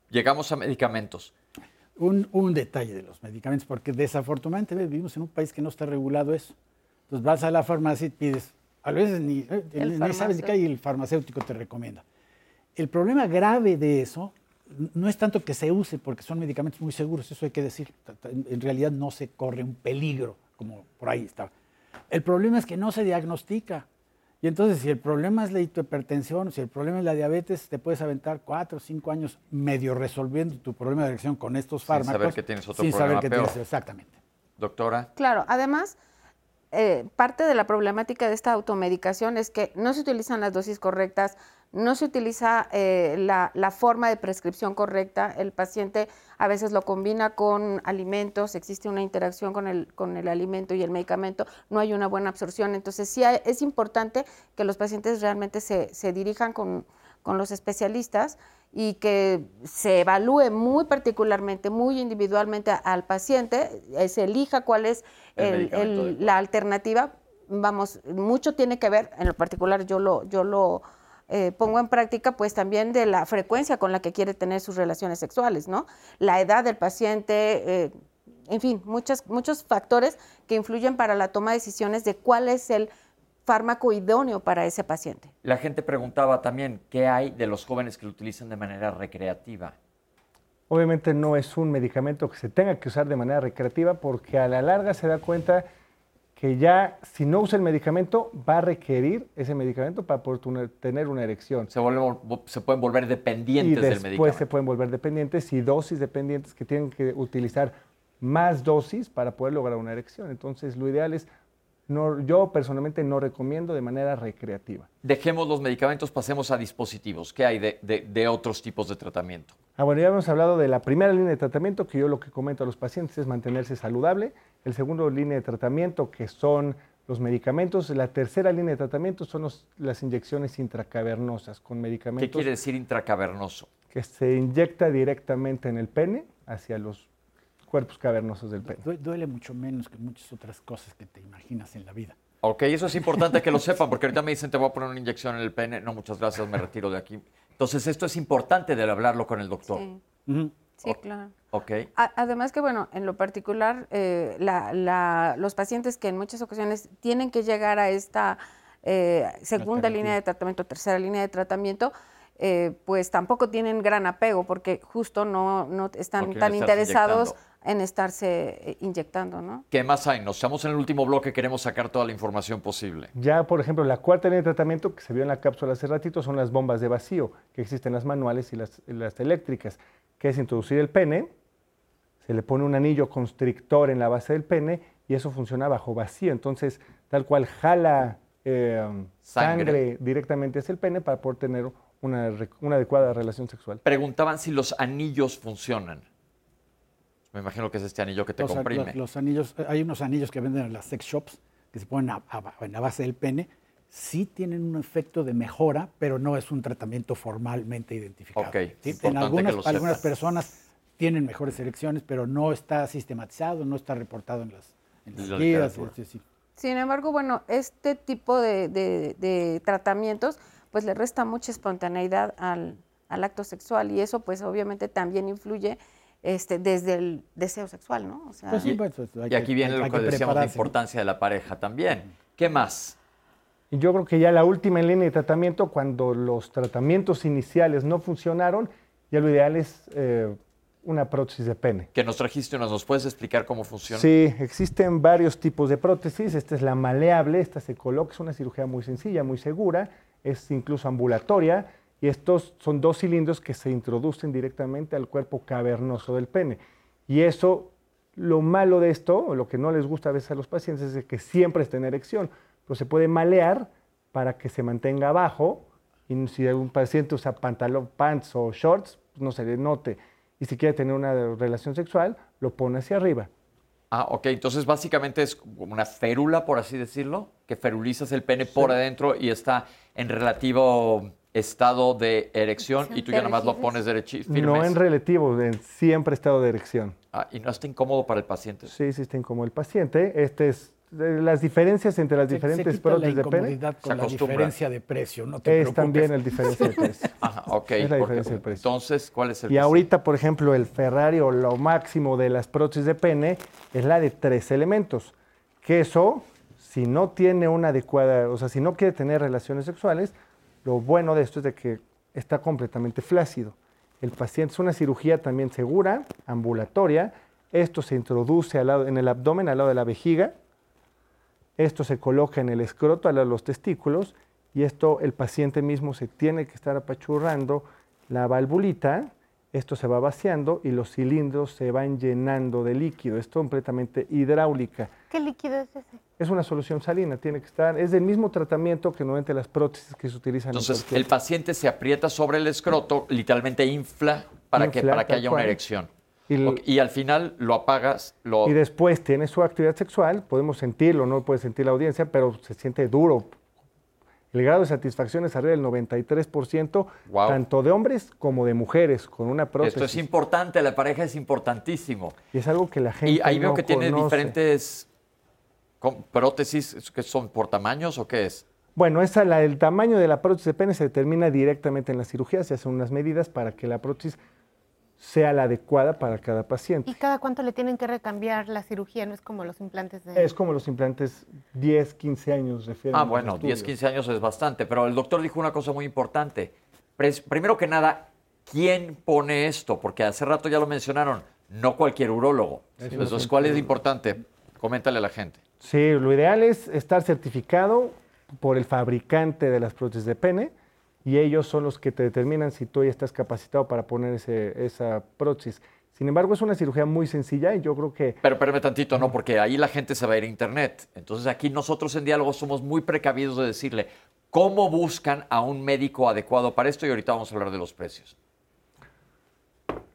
llegamos a medicamentos. Un, un, detalle de los medicamentos, porque desafortunadamente vivimos en un país que no está regulado eso. Entonces vas a la farmacia y pides, a veces ni, eh, ni sabes ni qué hay el farmacéutico te recomienda. El problema grave de eso no es tanto que se use, porque son medicamentos muy seguros, eso hay que decir. En realidad no se corre un peligro, como por ahí está. El problema es que no se diagnostica. Y entonces, si el problema es la hipertensión, si el problema es la diabetes, te puedes aventar cuatro o cinco años medio resolviendo tu problema de erección con estos fármacos. Sin saber que tienes otro sin saber que Tienes, exactamente. Doctora. Claro, además, eh, parte de la problemática de esta automedicación es que no se utilizan las dosis correctas, no se utiliza eh, la, forma de prescripción correcta, el paciente a veces lo combina con alimentos, existe una interacción con el, con el alimento y el medicamento, no hay una buena absorción, entonces sí es importante que los pacientes realmente se, dirijan con, los especialistas y que se evalúe muy particularmente, muy individualmente al paciente, eh, se elija cuál es la alternativa. Vamos, mucho tiene que ver, en lo particular yo lo, yo lo eh, pongo en práctica pues también de la frecuencia con la que quiere tener sus relaciones sexuales, ¿no? La edad del paciente, eh, en fin, muchos, muchos factores que influyen para la toma de decisiones de cuál es el fármaco idóneo para ese paciente. La gente preguntaba también, ¿qué hay de los jóvenes que lo utilizan de manera recreativa? Obviamente no es un medicamento que se tenga que usar de manera recreativa porque a la larga se da cuenta que ya si no usa el medicamento va a requerir ese medicamento para poder tener una erección. Se, se pueden volver dependientes del medicamento. Después se pueden volver dependientes y dosis dependientes que tienen que utilizar más dosis para poder lograr una erección. Entonces lo ideal es no, yo personalmente no recomiendo de manera recreativa. Dejemos los medicamentos, pasemos a dispositivos. ¿Qué hay de, de, otros tipos de tratamiento? Ah, bueno, ya hemos hablado de la primera línea de tratamiento, que yo lo que comento a los pacientes es mantenerse saludable. El segundo línea de tratamiento, que son los medicamentos. La tercera línea de tratamiento son las inyecciones intracavernosas con medicamentos. ¿Qué quiere decir intracavernoso? Que se inyecta directamente en el pene hacia los cuerpos cavernosos del pene. Duele mucho menos que muchas otras cosas que te imaginas en la vida. Ok, eso es importante que lo sepan, porque ahorita me dicen te voy a poner una inyección en el pene. No, muchas gracias, me retiro de aquí. Entonces, esto es importante de hablarlo con el doctor. Sí, claro. Ok. además que, bueno, en lo particular, eh, los pacientes que en muchas ocasiones tienen que llegar a esta eh, segunda línea de tratamiento, tercera línea de tratamiento, eh, pues tampoco tienen gran apego porque justo no, no están tan interesados en estarse eh, inyectando, ¿no? ¿Qué más hay? Nos estamos en el último bloque, queremos sacar toda la información posible. Ya, por ejemplo, la cuarta línea de tratamiento que se vio en la cápsula hace ratito son las bombas de vacío, que existen las manuales y las, las eléctricas, que es introducir el pene, se le pone un anillo constrictor en la base del pene y eso funciona bajo vacío. Entonces, tal cual jala eh, sangre. sangre directamente hacia el pene para poder tener una, adecuada relación sexual. Preguntaban si los anillos funcionan. Me imagino que es este anillo que te comprime. Los, anillos, hay unos anillos que venden en las sex shops que se ponen a, en la base del pene. Sí tienen un efecto de mejora, pero no es un tratamiento formalmente identificado. Okay. En algunas, algunas personas tienen mejores elecciones, pero no está sistematizado, no está reportado en las, en guías. Sin embargo, bueno, este tipo de tratamientos pues le resta mucha espontaneidad al, acto sexual y eso pues obviamente también influye este, desde el deseo sexual, ¿no? Pues pues, pues, y, aquí viene lo que, decíamos, la importancia de la pareja también. ¿Qué más? Yo creo que ya la última en línea de tratamiento, cuando los tratamientos iniciales no funcionaron, ya lo ideal es eh, una prótesis de pene. Que nos trajiste, ¿nos puedes explicar cómo funciona? Sí, existen varios tipos de prótesis. Esta es la maleable, esta se coloca, es una cirugía muy sencilla, muy segura es incluso ambulatoria y estos son dos cilindros que se introducen directamente al cuerpo cavernoso del pene. Y eso Lo malo de esto, o lo que no les gusta a veces a los pacientes, es que siempre está en erección, pero se puede malear para que se mantenga abajo y si un paciente usa pantalón, pants o shorts, pues no se le note. Y si quiere tener una relación sexual, lo pone hacia arriba. Ah, ok. Entonces, básicamente es como una férula, por así decirlo, que ferulizas el pene por adentro y está en relativo estado de erección y tú ya nada más lo pones derecho firme. No en relativo, en siempre estado de erección. Ah, ¿y no está incómodo para el paciente? Sí, sí está incómodo el paciente. Este es las diferencias entre las diferentes se prótesis la de pene. con la diferencia de precio, no te Es también el diferencia de precio. Ajá, ok. Es la diferencia de precio. Entonces, ¿cuál es el Y precio? ahorita, por ejemplo, el Ferrari o lo máximo de las prótesis de pene es la de tres elementos. Que eso, si no tiene una adecuada, o sea, si no quiere tener relaciones sexuales, lo bueno de esto es de que está completamente flácido. El paciente es una cirugía también segura, ambulatoria. Esto se introduce en el abdomen, al lado de la vejiga. Esto se coloca en el escroto, al lado de los testículos, y esto el paciente mismo se tiene que estar apachurrando la valvulita, esto se va vaciando y los cilindros se van llenando de líquido, es completamente hidráulica. ¿Qué líquido es ese? Es una solución salina, tiene que estar, es del mismo tratamiento que normalmente las prótesis que se utilizan. en Entonces, cualquier- el paciente se aprieta sobre el escroto, literalmente infla para que, para que haya una erección. Y el- Ok, Y al final lo apagas, lo... Y después tiene su actividad sexual, podemos sentirlo, no puede sentir la audiencia, pero se siente duro. El grado de satisfacción es arriba del 93%, Guau. tanto de hombres como de mujeres, con una prótesis. Esto es importante, la pareja es importantísimo. y es algo que la gente Y ahí veo que tiene diferentes con- prótesis, que son por tamaños o qué es? Bueno, esa, la, el tamaño de la prótesis de pene se determina directamente en la cirugía, se hacen unas medidas para que la prótesis sea la adecuada para cada paciente. ¿Y cada cuánto le tienen que recambiar la cirugía? No es como los implantes de... Es como los implantes 10, 15 años refieren Ah, bueno, 10, estudios. 15 años es bastante, pero el doctor dijo una cosa muy importante. Primero que nada, ¿quién pone esto? Porque hace rato ya lo mencionaron, no cualquier urólogo. Entonces, ¿cuál es importante? Coméntale a la gente. Sí, lo ideal es estar certificado por el fabricante de las prótesis de pene y ellos son los que te determinan si tú ya estás capacitado para poner ese- esa prótesis. Sin embargo, es una cirugía muy sencilla y yo creo que Pero espérame tantito, no, porque ahí la gente se va a ir a internet. Entonces aquí nosotros en Diálogo somos muy precavidos de decirle cómo buscan a un médico adecuado para esto y ahorita vamos a hablar de los precios.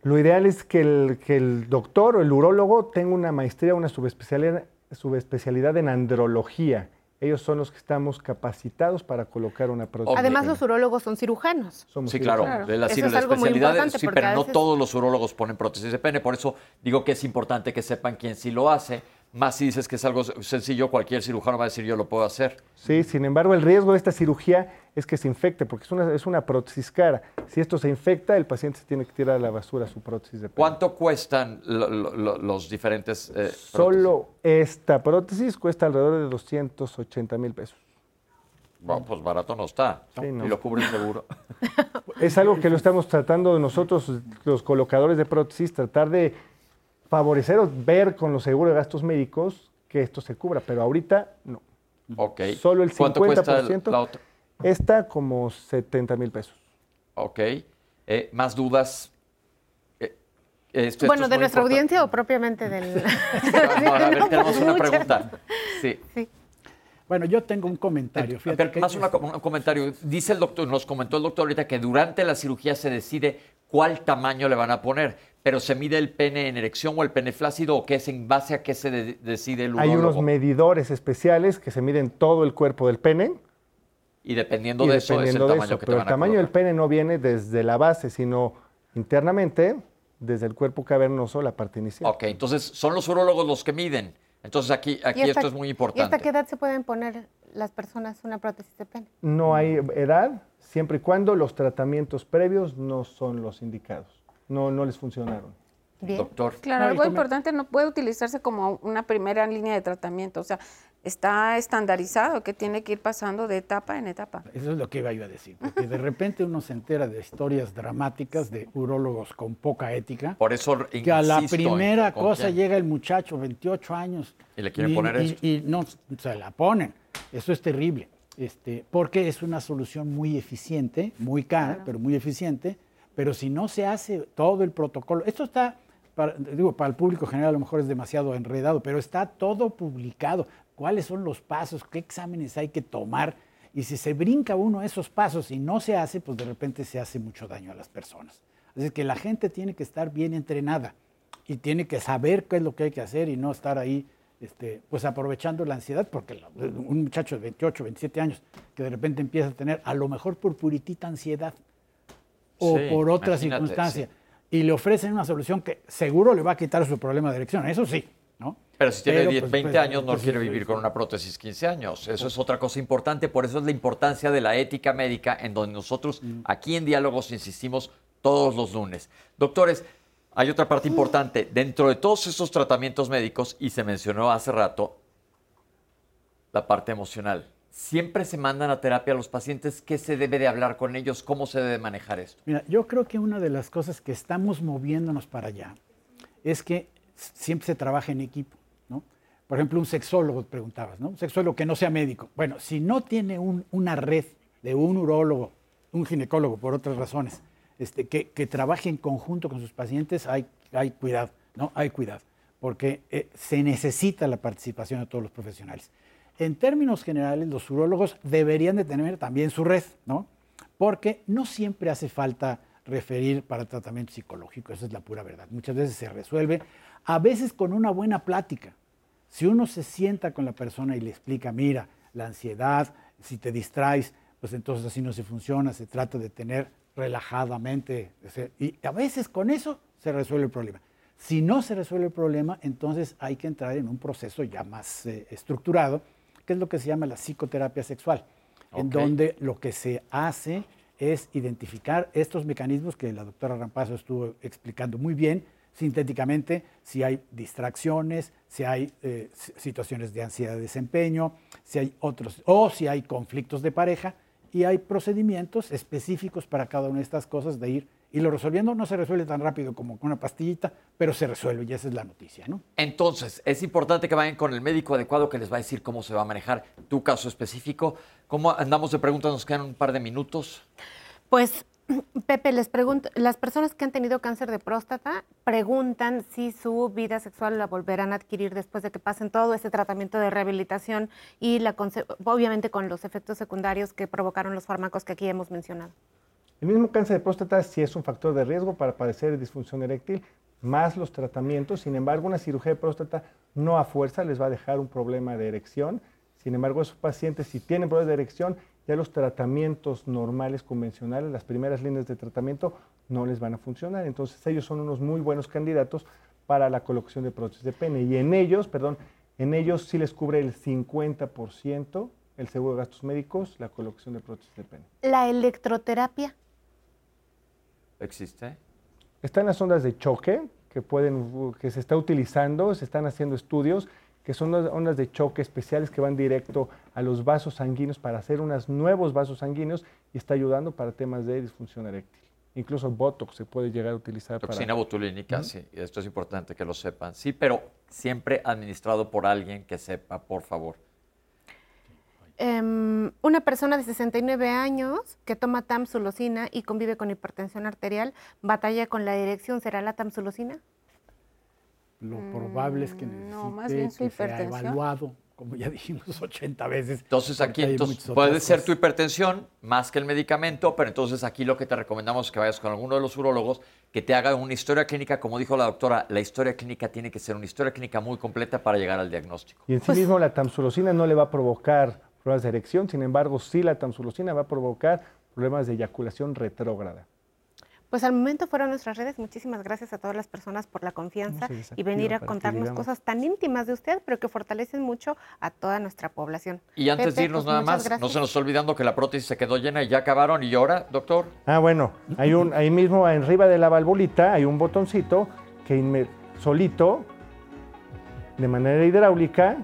lo ideal es que el, que el doctor o el urólogo tenga una maestría, una subespecialidad, subespecialidad en andrología. Ellos son los que estamos capacitados para colocar una prótesis. Además, los urólogos son cirujanos. Somos Sí, claro, de la, Eso sí, es la algo muy especialidad, importante, sí, pero no todos los urólogos ponen prótesis de pene, por eso digo que es importante que sepan quién sí lo hace, más si dices que es algo sencillo, cualquier cirujano va a decir yo lo puedo hacer. Sí, sin embargo, el riesgo de esta cirugía es que se infecte, porque es una, es una prótesis cara. Si esto se infecta, el paciente se tiene que tirar a la basura su prótesis de pene. ¿Cuánto cuestan lo- lo- lo- los diferentes eh? Solo esta prótesis cuesta alrededor de 280 mil pesos. Bueno, pues barato no está. Sí, no. Y lo cubre el seguro. Es algo que lo estamos tratando nosotros, los colocadores de prótesis, tratar de favorecer o ver con los seguros de gastos médicos que esto se cubra, pero ahorita no. ok. Solo el 50%. ¿Cuánto cuesta el- la otra? Esta como 70 mil pesos. Ok. Eh, ¿Más dudas? Eh, esto- bueno, esto es de nuestra importante. audiencia o propiamente del... No, a ver, No, tenemos una muchas. pregunta. Sí. Bueno, yo tengo un comentario. Fíjate Pero más una- un comentario. Dice el doctor, nos comentó el doctor ahorita que durante la cirugía se decide cuál tamaño le van a poner, pero se mide el pene en erección o el pene flácido o qué es en base a qué se de- decide el Hay unos urólogo. medidores especiales que se miden todo el cuerpo del pene. Y dependiendo y de eso es el dependiendo de tamaño eso, que te pero van el a tamaño del pene no viene desde la base, sino internamente desde el cuerpo cavernoso, la parte inicial. Ok, entonces son los urólogos los que miden. Entonces aquí, aquí ¿Y hasta- esto es muy ¿Y importante. hasta qué edad se pueden poner las personas una prótesis de pene? No hay edad, siempre y cuando los tratamientos previos no son los indicados, no, no les funcionaron. Bien. Doctor. Claro, No, algo importante, no puede utilizarse como una primera línea de tratamiento, o sea, está estandarizado que tiene que ir pasando de etapa en etapa. Eso es lo que iba yo a decir, porque de repente uno se entera de historias dramáticas de urólogos con poca ética, Por eso que a la en- primera ¿con cosa quién? llega el muchacho, 28 años, Y le quieren y- poner y- esto. Y no se la ponen. Eso es terrible, este, porque es una solución muy eficiente, muy cara, pero muy eficiente. Pero si no se hace todo el protocolo, esto está para, digo, para el público general a lo mejor es demasiado enredado, pero está todo publicado. ¿Cuáles son los pasos? ¿Qué exámenes hay que tomar? Y si se brinca uno esos pasos y no se hace, pues de repente se hace mucho daño a las personas. Así que la gente tiene que estar bien entrenada y tiene que saber qué es lo que hay que hacer y no estar ahí este, pues aprovechando la ansiedad, porque un muchacho de 28, 27 años que de repente empieza a tener, a lo mejor por puritita ansiedad o por otra circunstancia, y le ofrecen una solución que seguro le va a quitar su problema de erección, eso sí, ¿no? Pero si tiene 10, 20 pues, años, no quiere vivir con una prótesis 15 años. Eso es otra cosa importante. Por eso es la importancia de la ética médica, en donde nosotros mm. aquí en Diálogos insistimos todos los lunes. Doctores, hay otra parte importante. Dentro de todos esos tratamientos médicos, y se mencionó hace rato, la parte emocional. Siempre se mandan a terapia a los pacientes. ¿Qué se debe de hablar con ellos? ¿Cómo se debe manejar esto? Mira, yo creo que una de las cosas que estamos moviéndonos para allá es que siempre se trabaja en equipo. ¿no? Por ejemplo, un sexólogo, preguntabas, ¿no? Un sexólogo que no sea médico. Bueno, si no tiene una red de un urólogo, un ginecólogo, por otras razones, este, que, trabaje en conjunto con sus pacientes, hay, hay cuidado, ¿no? Hay cuidado, porque eh, se necesita la participación de todos los profesionales. En términos generales, los urólogos deberían de tener también su red, ¿no? Porque no siempre hace falta referir para tratamiento psicológico, esa es la pura verdad. Muchas veces se resuelve, a veces con una buena plática. Si uno se sienta con la persona y le explica, mira, la ansiedad, si te distraes, pues entonces así no se funciona, se trata de tener relajadamente. Y a veces con eso se resuelve el problema. Si no se resuelve el problema, entonces hay que entrar en un proceso ya más eh, estructurado, que es lo que se llama la psicoterapia sexual, en donde lo que se hace es identificar estos mecanismos que la doctora Rampazo estuvo explicando muy bien, sintéticamente, si hay distracciones, si hay eh, situaciones de ansiedad de desempeño, si hay otros, o si hay conflictos de pareja, y hay procedimientos específicos para cada una de estas cosas de ir y lo resolviendo. No se resuelve tan rápido como con una pastillita, pero se resuelve y esa es la noticia, ¿no? Entonces, es importante que vayan con el médico adecuado que les va a decir cómo se va a manejar tu caso específico. ¿Cómo andamos de preguntas? Nos quedan un par de minutos. Pues Pepe, les pregunto, las personas que han tenido cáncer de próstata preguntan si su vida sexual la volverán a adquirir después de que pasen todo ese tratamiento de rehabilitación y la, obviamente con los efectos secundarios que provocaron los fármacos que aquí hemos mencionado. El mismo cáncer de próstata sí es un factor de riesgo para padecer disfunción eréctil, más los tratamientos. Sin embargo, una cirugía de próstata no a fuerza les va a dejar un problema de erección. Sin embargo, esos pacientes, si tienen problemas de erección, ya los tratamientos normales, convencionales, las primeras líneas de tratamiento no les van a funcionar. Entonces ellos son unos muy buenos candidatos para la colocación de prótesis de pene. Y en ellos, perdón, en ellos sí les cubre el 50% el seguro de gastos médicos, la colocación de prótesis de pene. ¿La electroterapia? ¿Existe? Están las ondas de choque que, pueden, que se está utilizando, se están haciendo estudios que son ondas de choque especiales que van directo a los vasos sanguíneos para hacer unos nuevos vasos sanguíneos y está ayudando para temas de disfunción eréctil. Incluso Botox se puede llegar a utilizar Toxina para... botulínica, sí, esto es importante que lo sepan. Sí, pero siempre administrado por alguien que sepa, por favor. Em, una persona de 69 años que toma tamsulosina y convive con hipertensión arterial, batalla con la dirección, ¿será la tamsulosina? lo probable es que mm, necesite que sea evaluado, como ya dijimos 80 veces. Entonces aquí entonces, puede ser tu hipertensión más que el medicamento, pero entonces aquí lo que te recomendamos es que vayas con alguno de los urólogos que te haga una historia clínica, como dijo la doctora, la historia clínica tiene que ser una historia clínica muy completa para llegar al diagnóstico. Y en sí pues mismo la tamsulosina no le va a provocar problemas de erección, sin embargo sí la tamsulosina va a provocar problemas de eyaculación retrógrada. Pues al momento fueron nuestras redes. Muchísimas gracias a todas las personas por la confianza y venir a contarnos cosas tan íntimas de usted, pero que fortalecen mucho a toda nuestra población. Y antes de irnos pues, nada más, no se nos está olvidando que la prótesis se quedó llena y ya acabaron. ¿Y ahora, doctor? Ah, bueno, hay un, ahí mismo arriba de la valvulita hay un botoncito que solito, de manera hidráulica,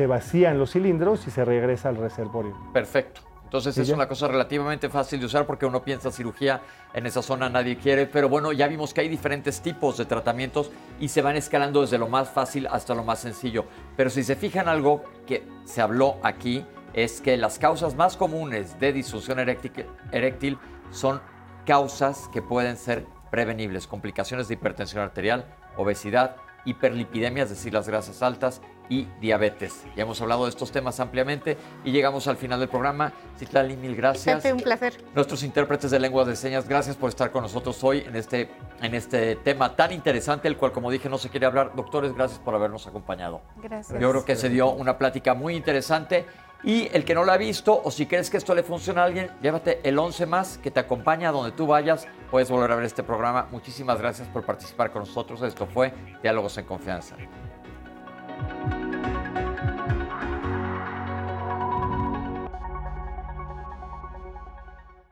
se vacían los cilindros y se regresa al reservorio. Perfecto. Entonces es una cosa relativamente fácil de usar porque uno piensa cirugía en esa zona nadie quiere, pero bueno, ya vimos que hay diferentes tipos de tratamientos y se van escalando desde lo más fácil hasta lo más sencillo. Pero si se fijan algo que se habló aquí es que las causas más comunes de disfunción eréctil son causas que pueden ser prevenibles, complicaciones de hipertensión arterial, obesidad, hiperlipidemia, es decir, las grasas altas, y diabetes. Ya hemos hablado de estos temas ampliamente y llegamos al final del programa. Citlali, mil gracias. un placer. Nuestros intérpretes de lenguas de señas, gracias por estar con nosotros hoy en este, en este tema tan interesante, el cual, como dije, no se quiere hablar. Doctores, gracias por habernos acompañado. Gracias. Yo creo que se dio una plática muy interesante. Y el que no la ha visto, o si crees que esto le funciona a alguien, llévate el 11 más que te acompaña a donde tú vayas. Puedes volver a ver este programa. Muchísimas gracias por participar con nosotros. Esto fue Diálogos en Confianza. you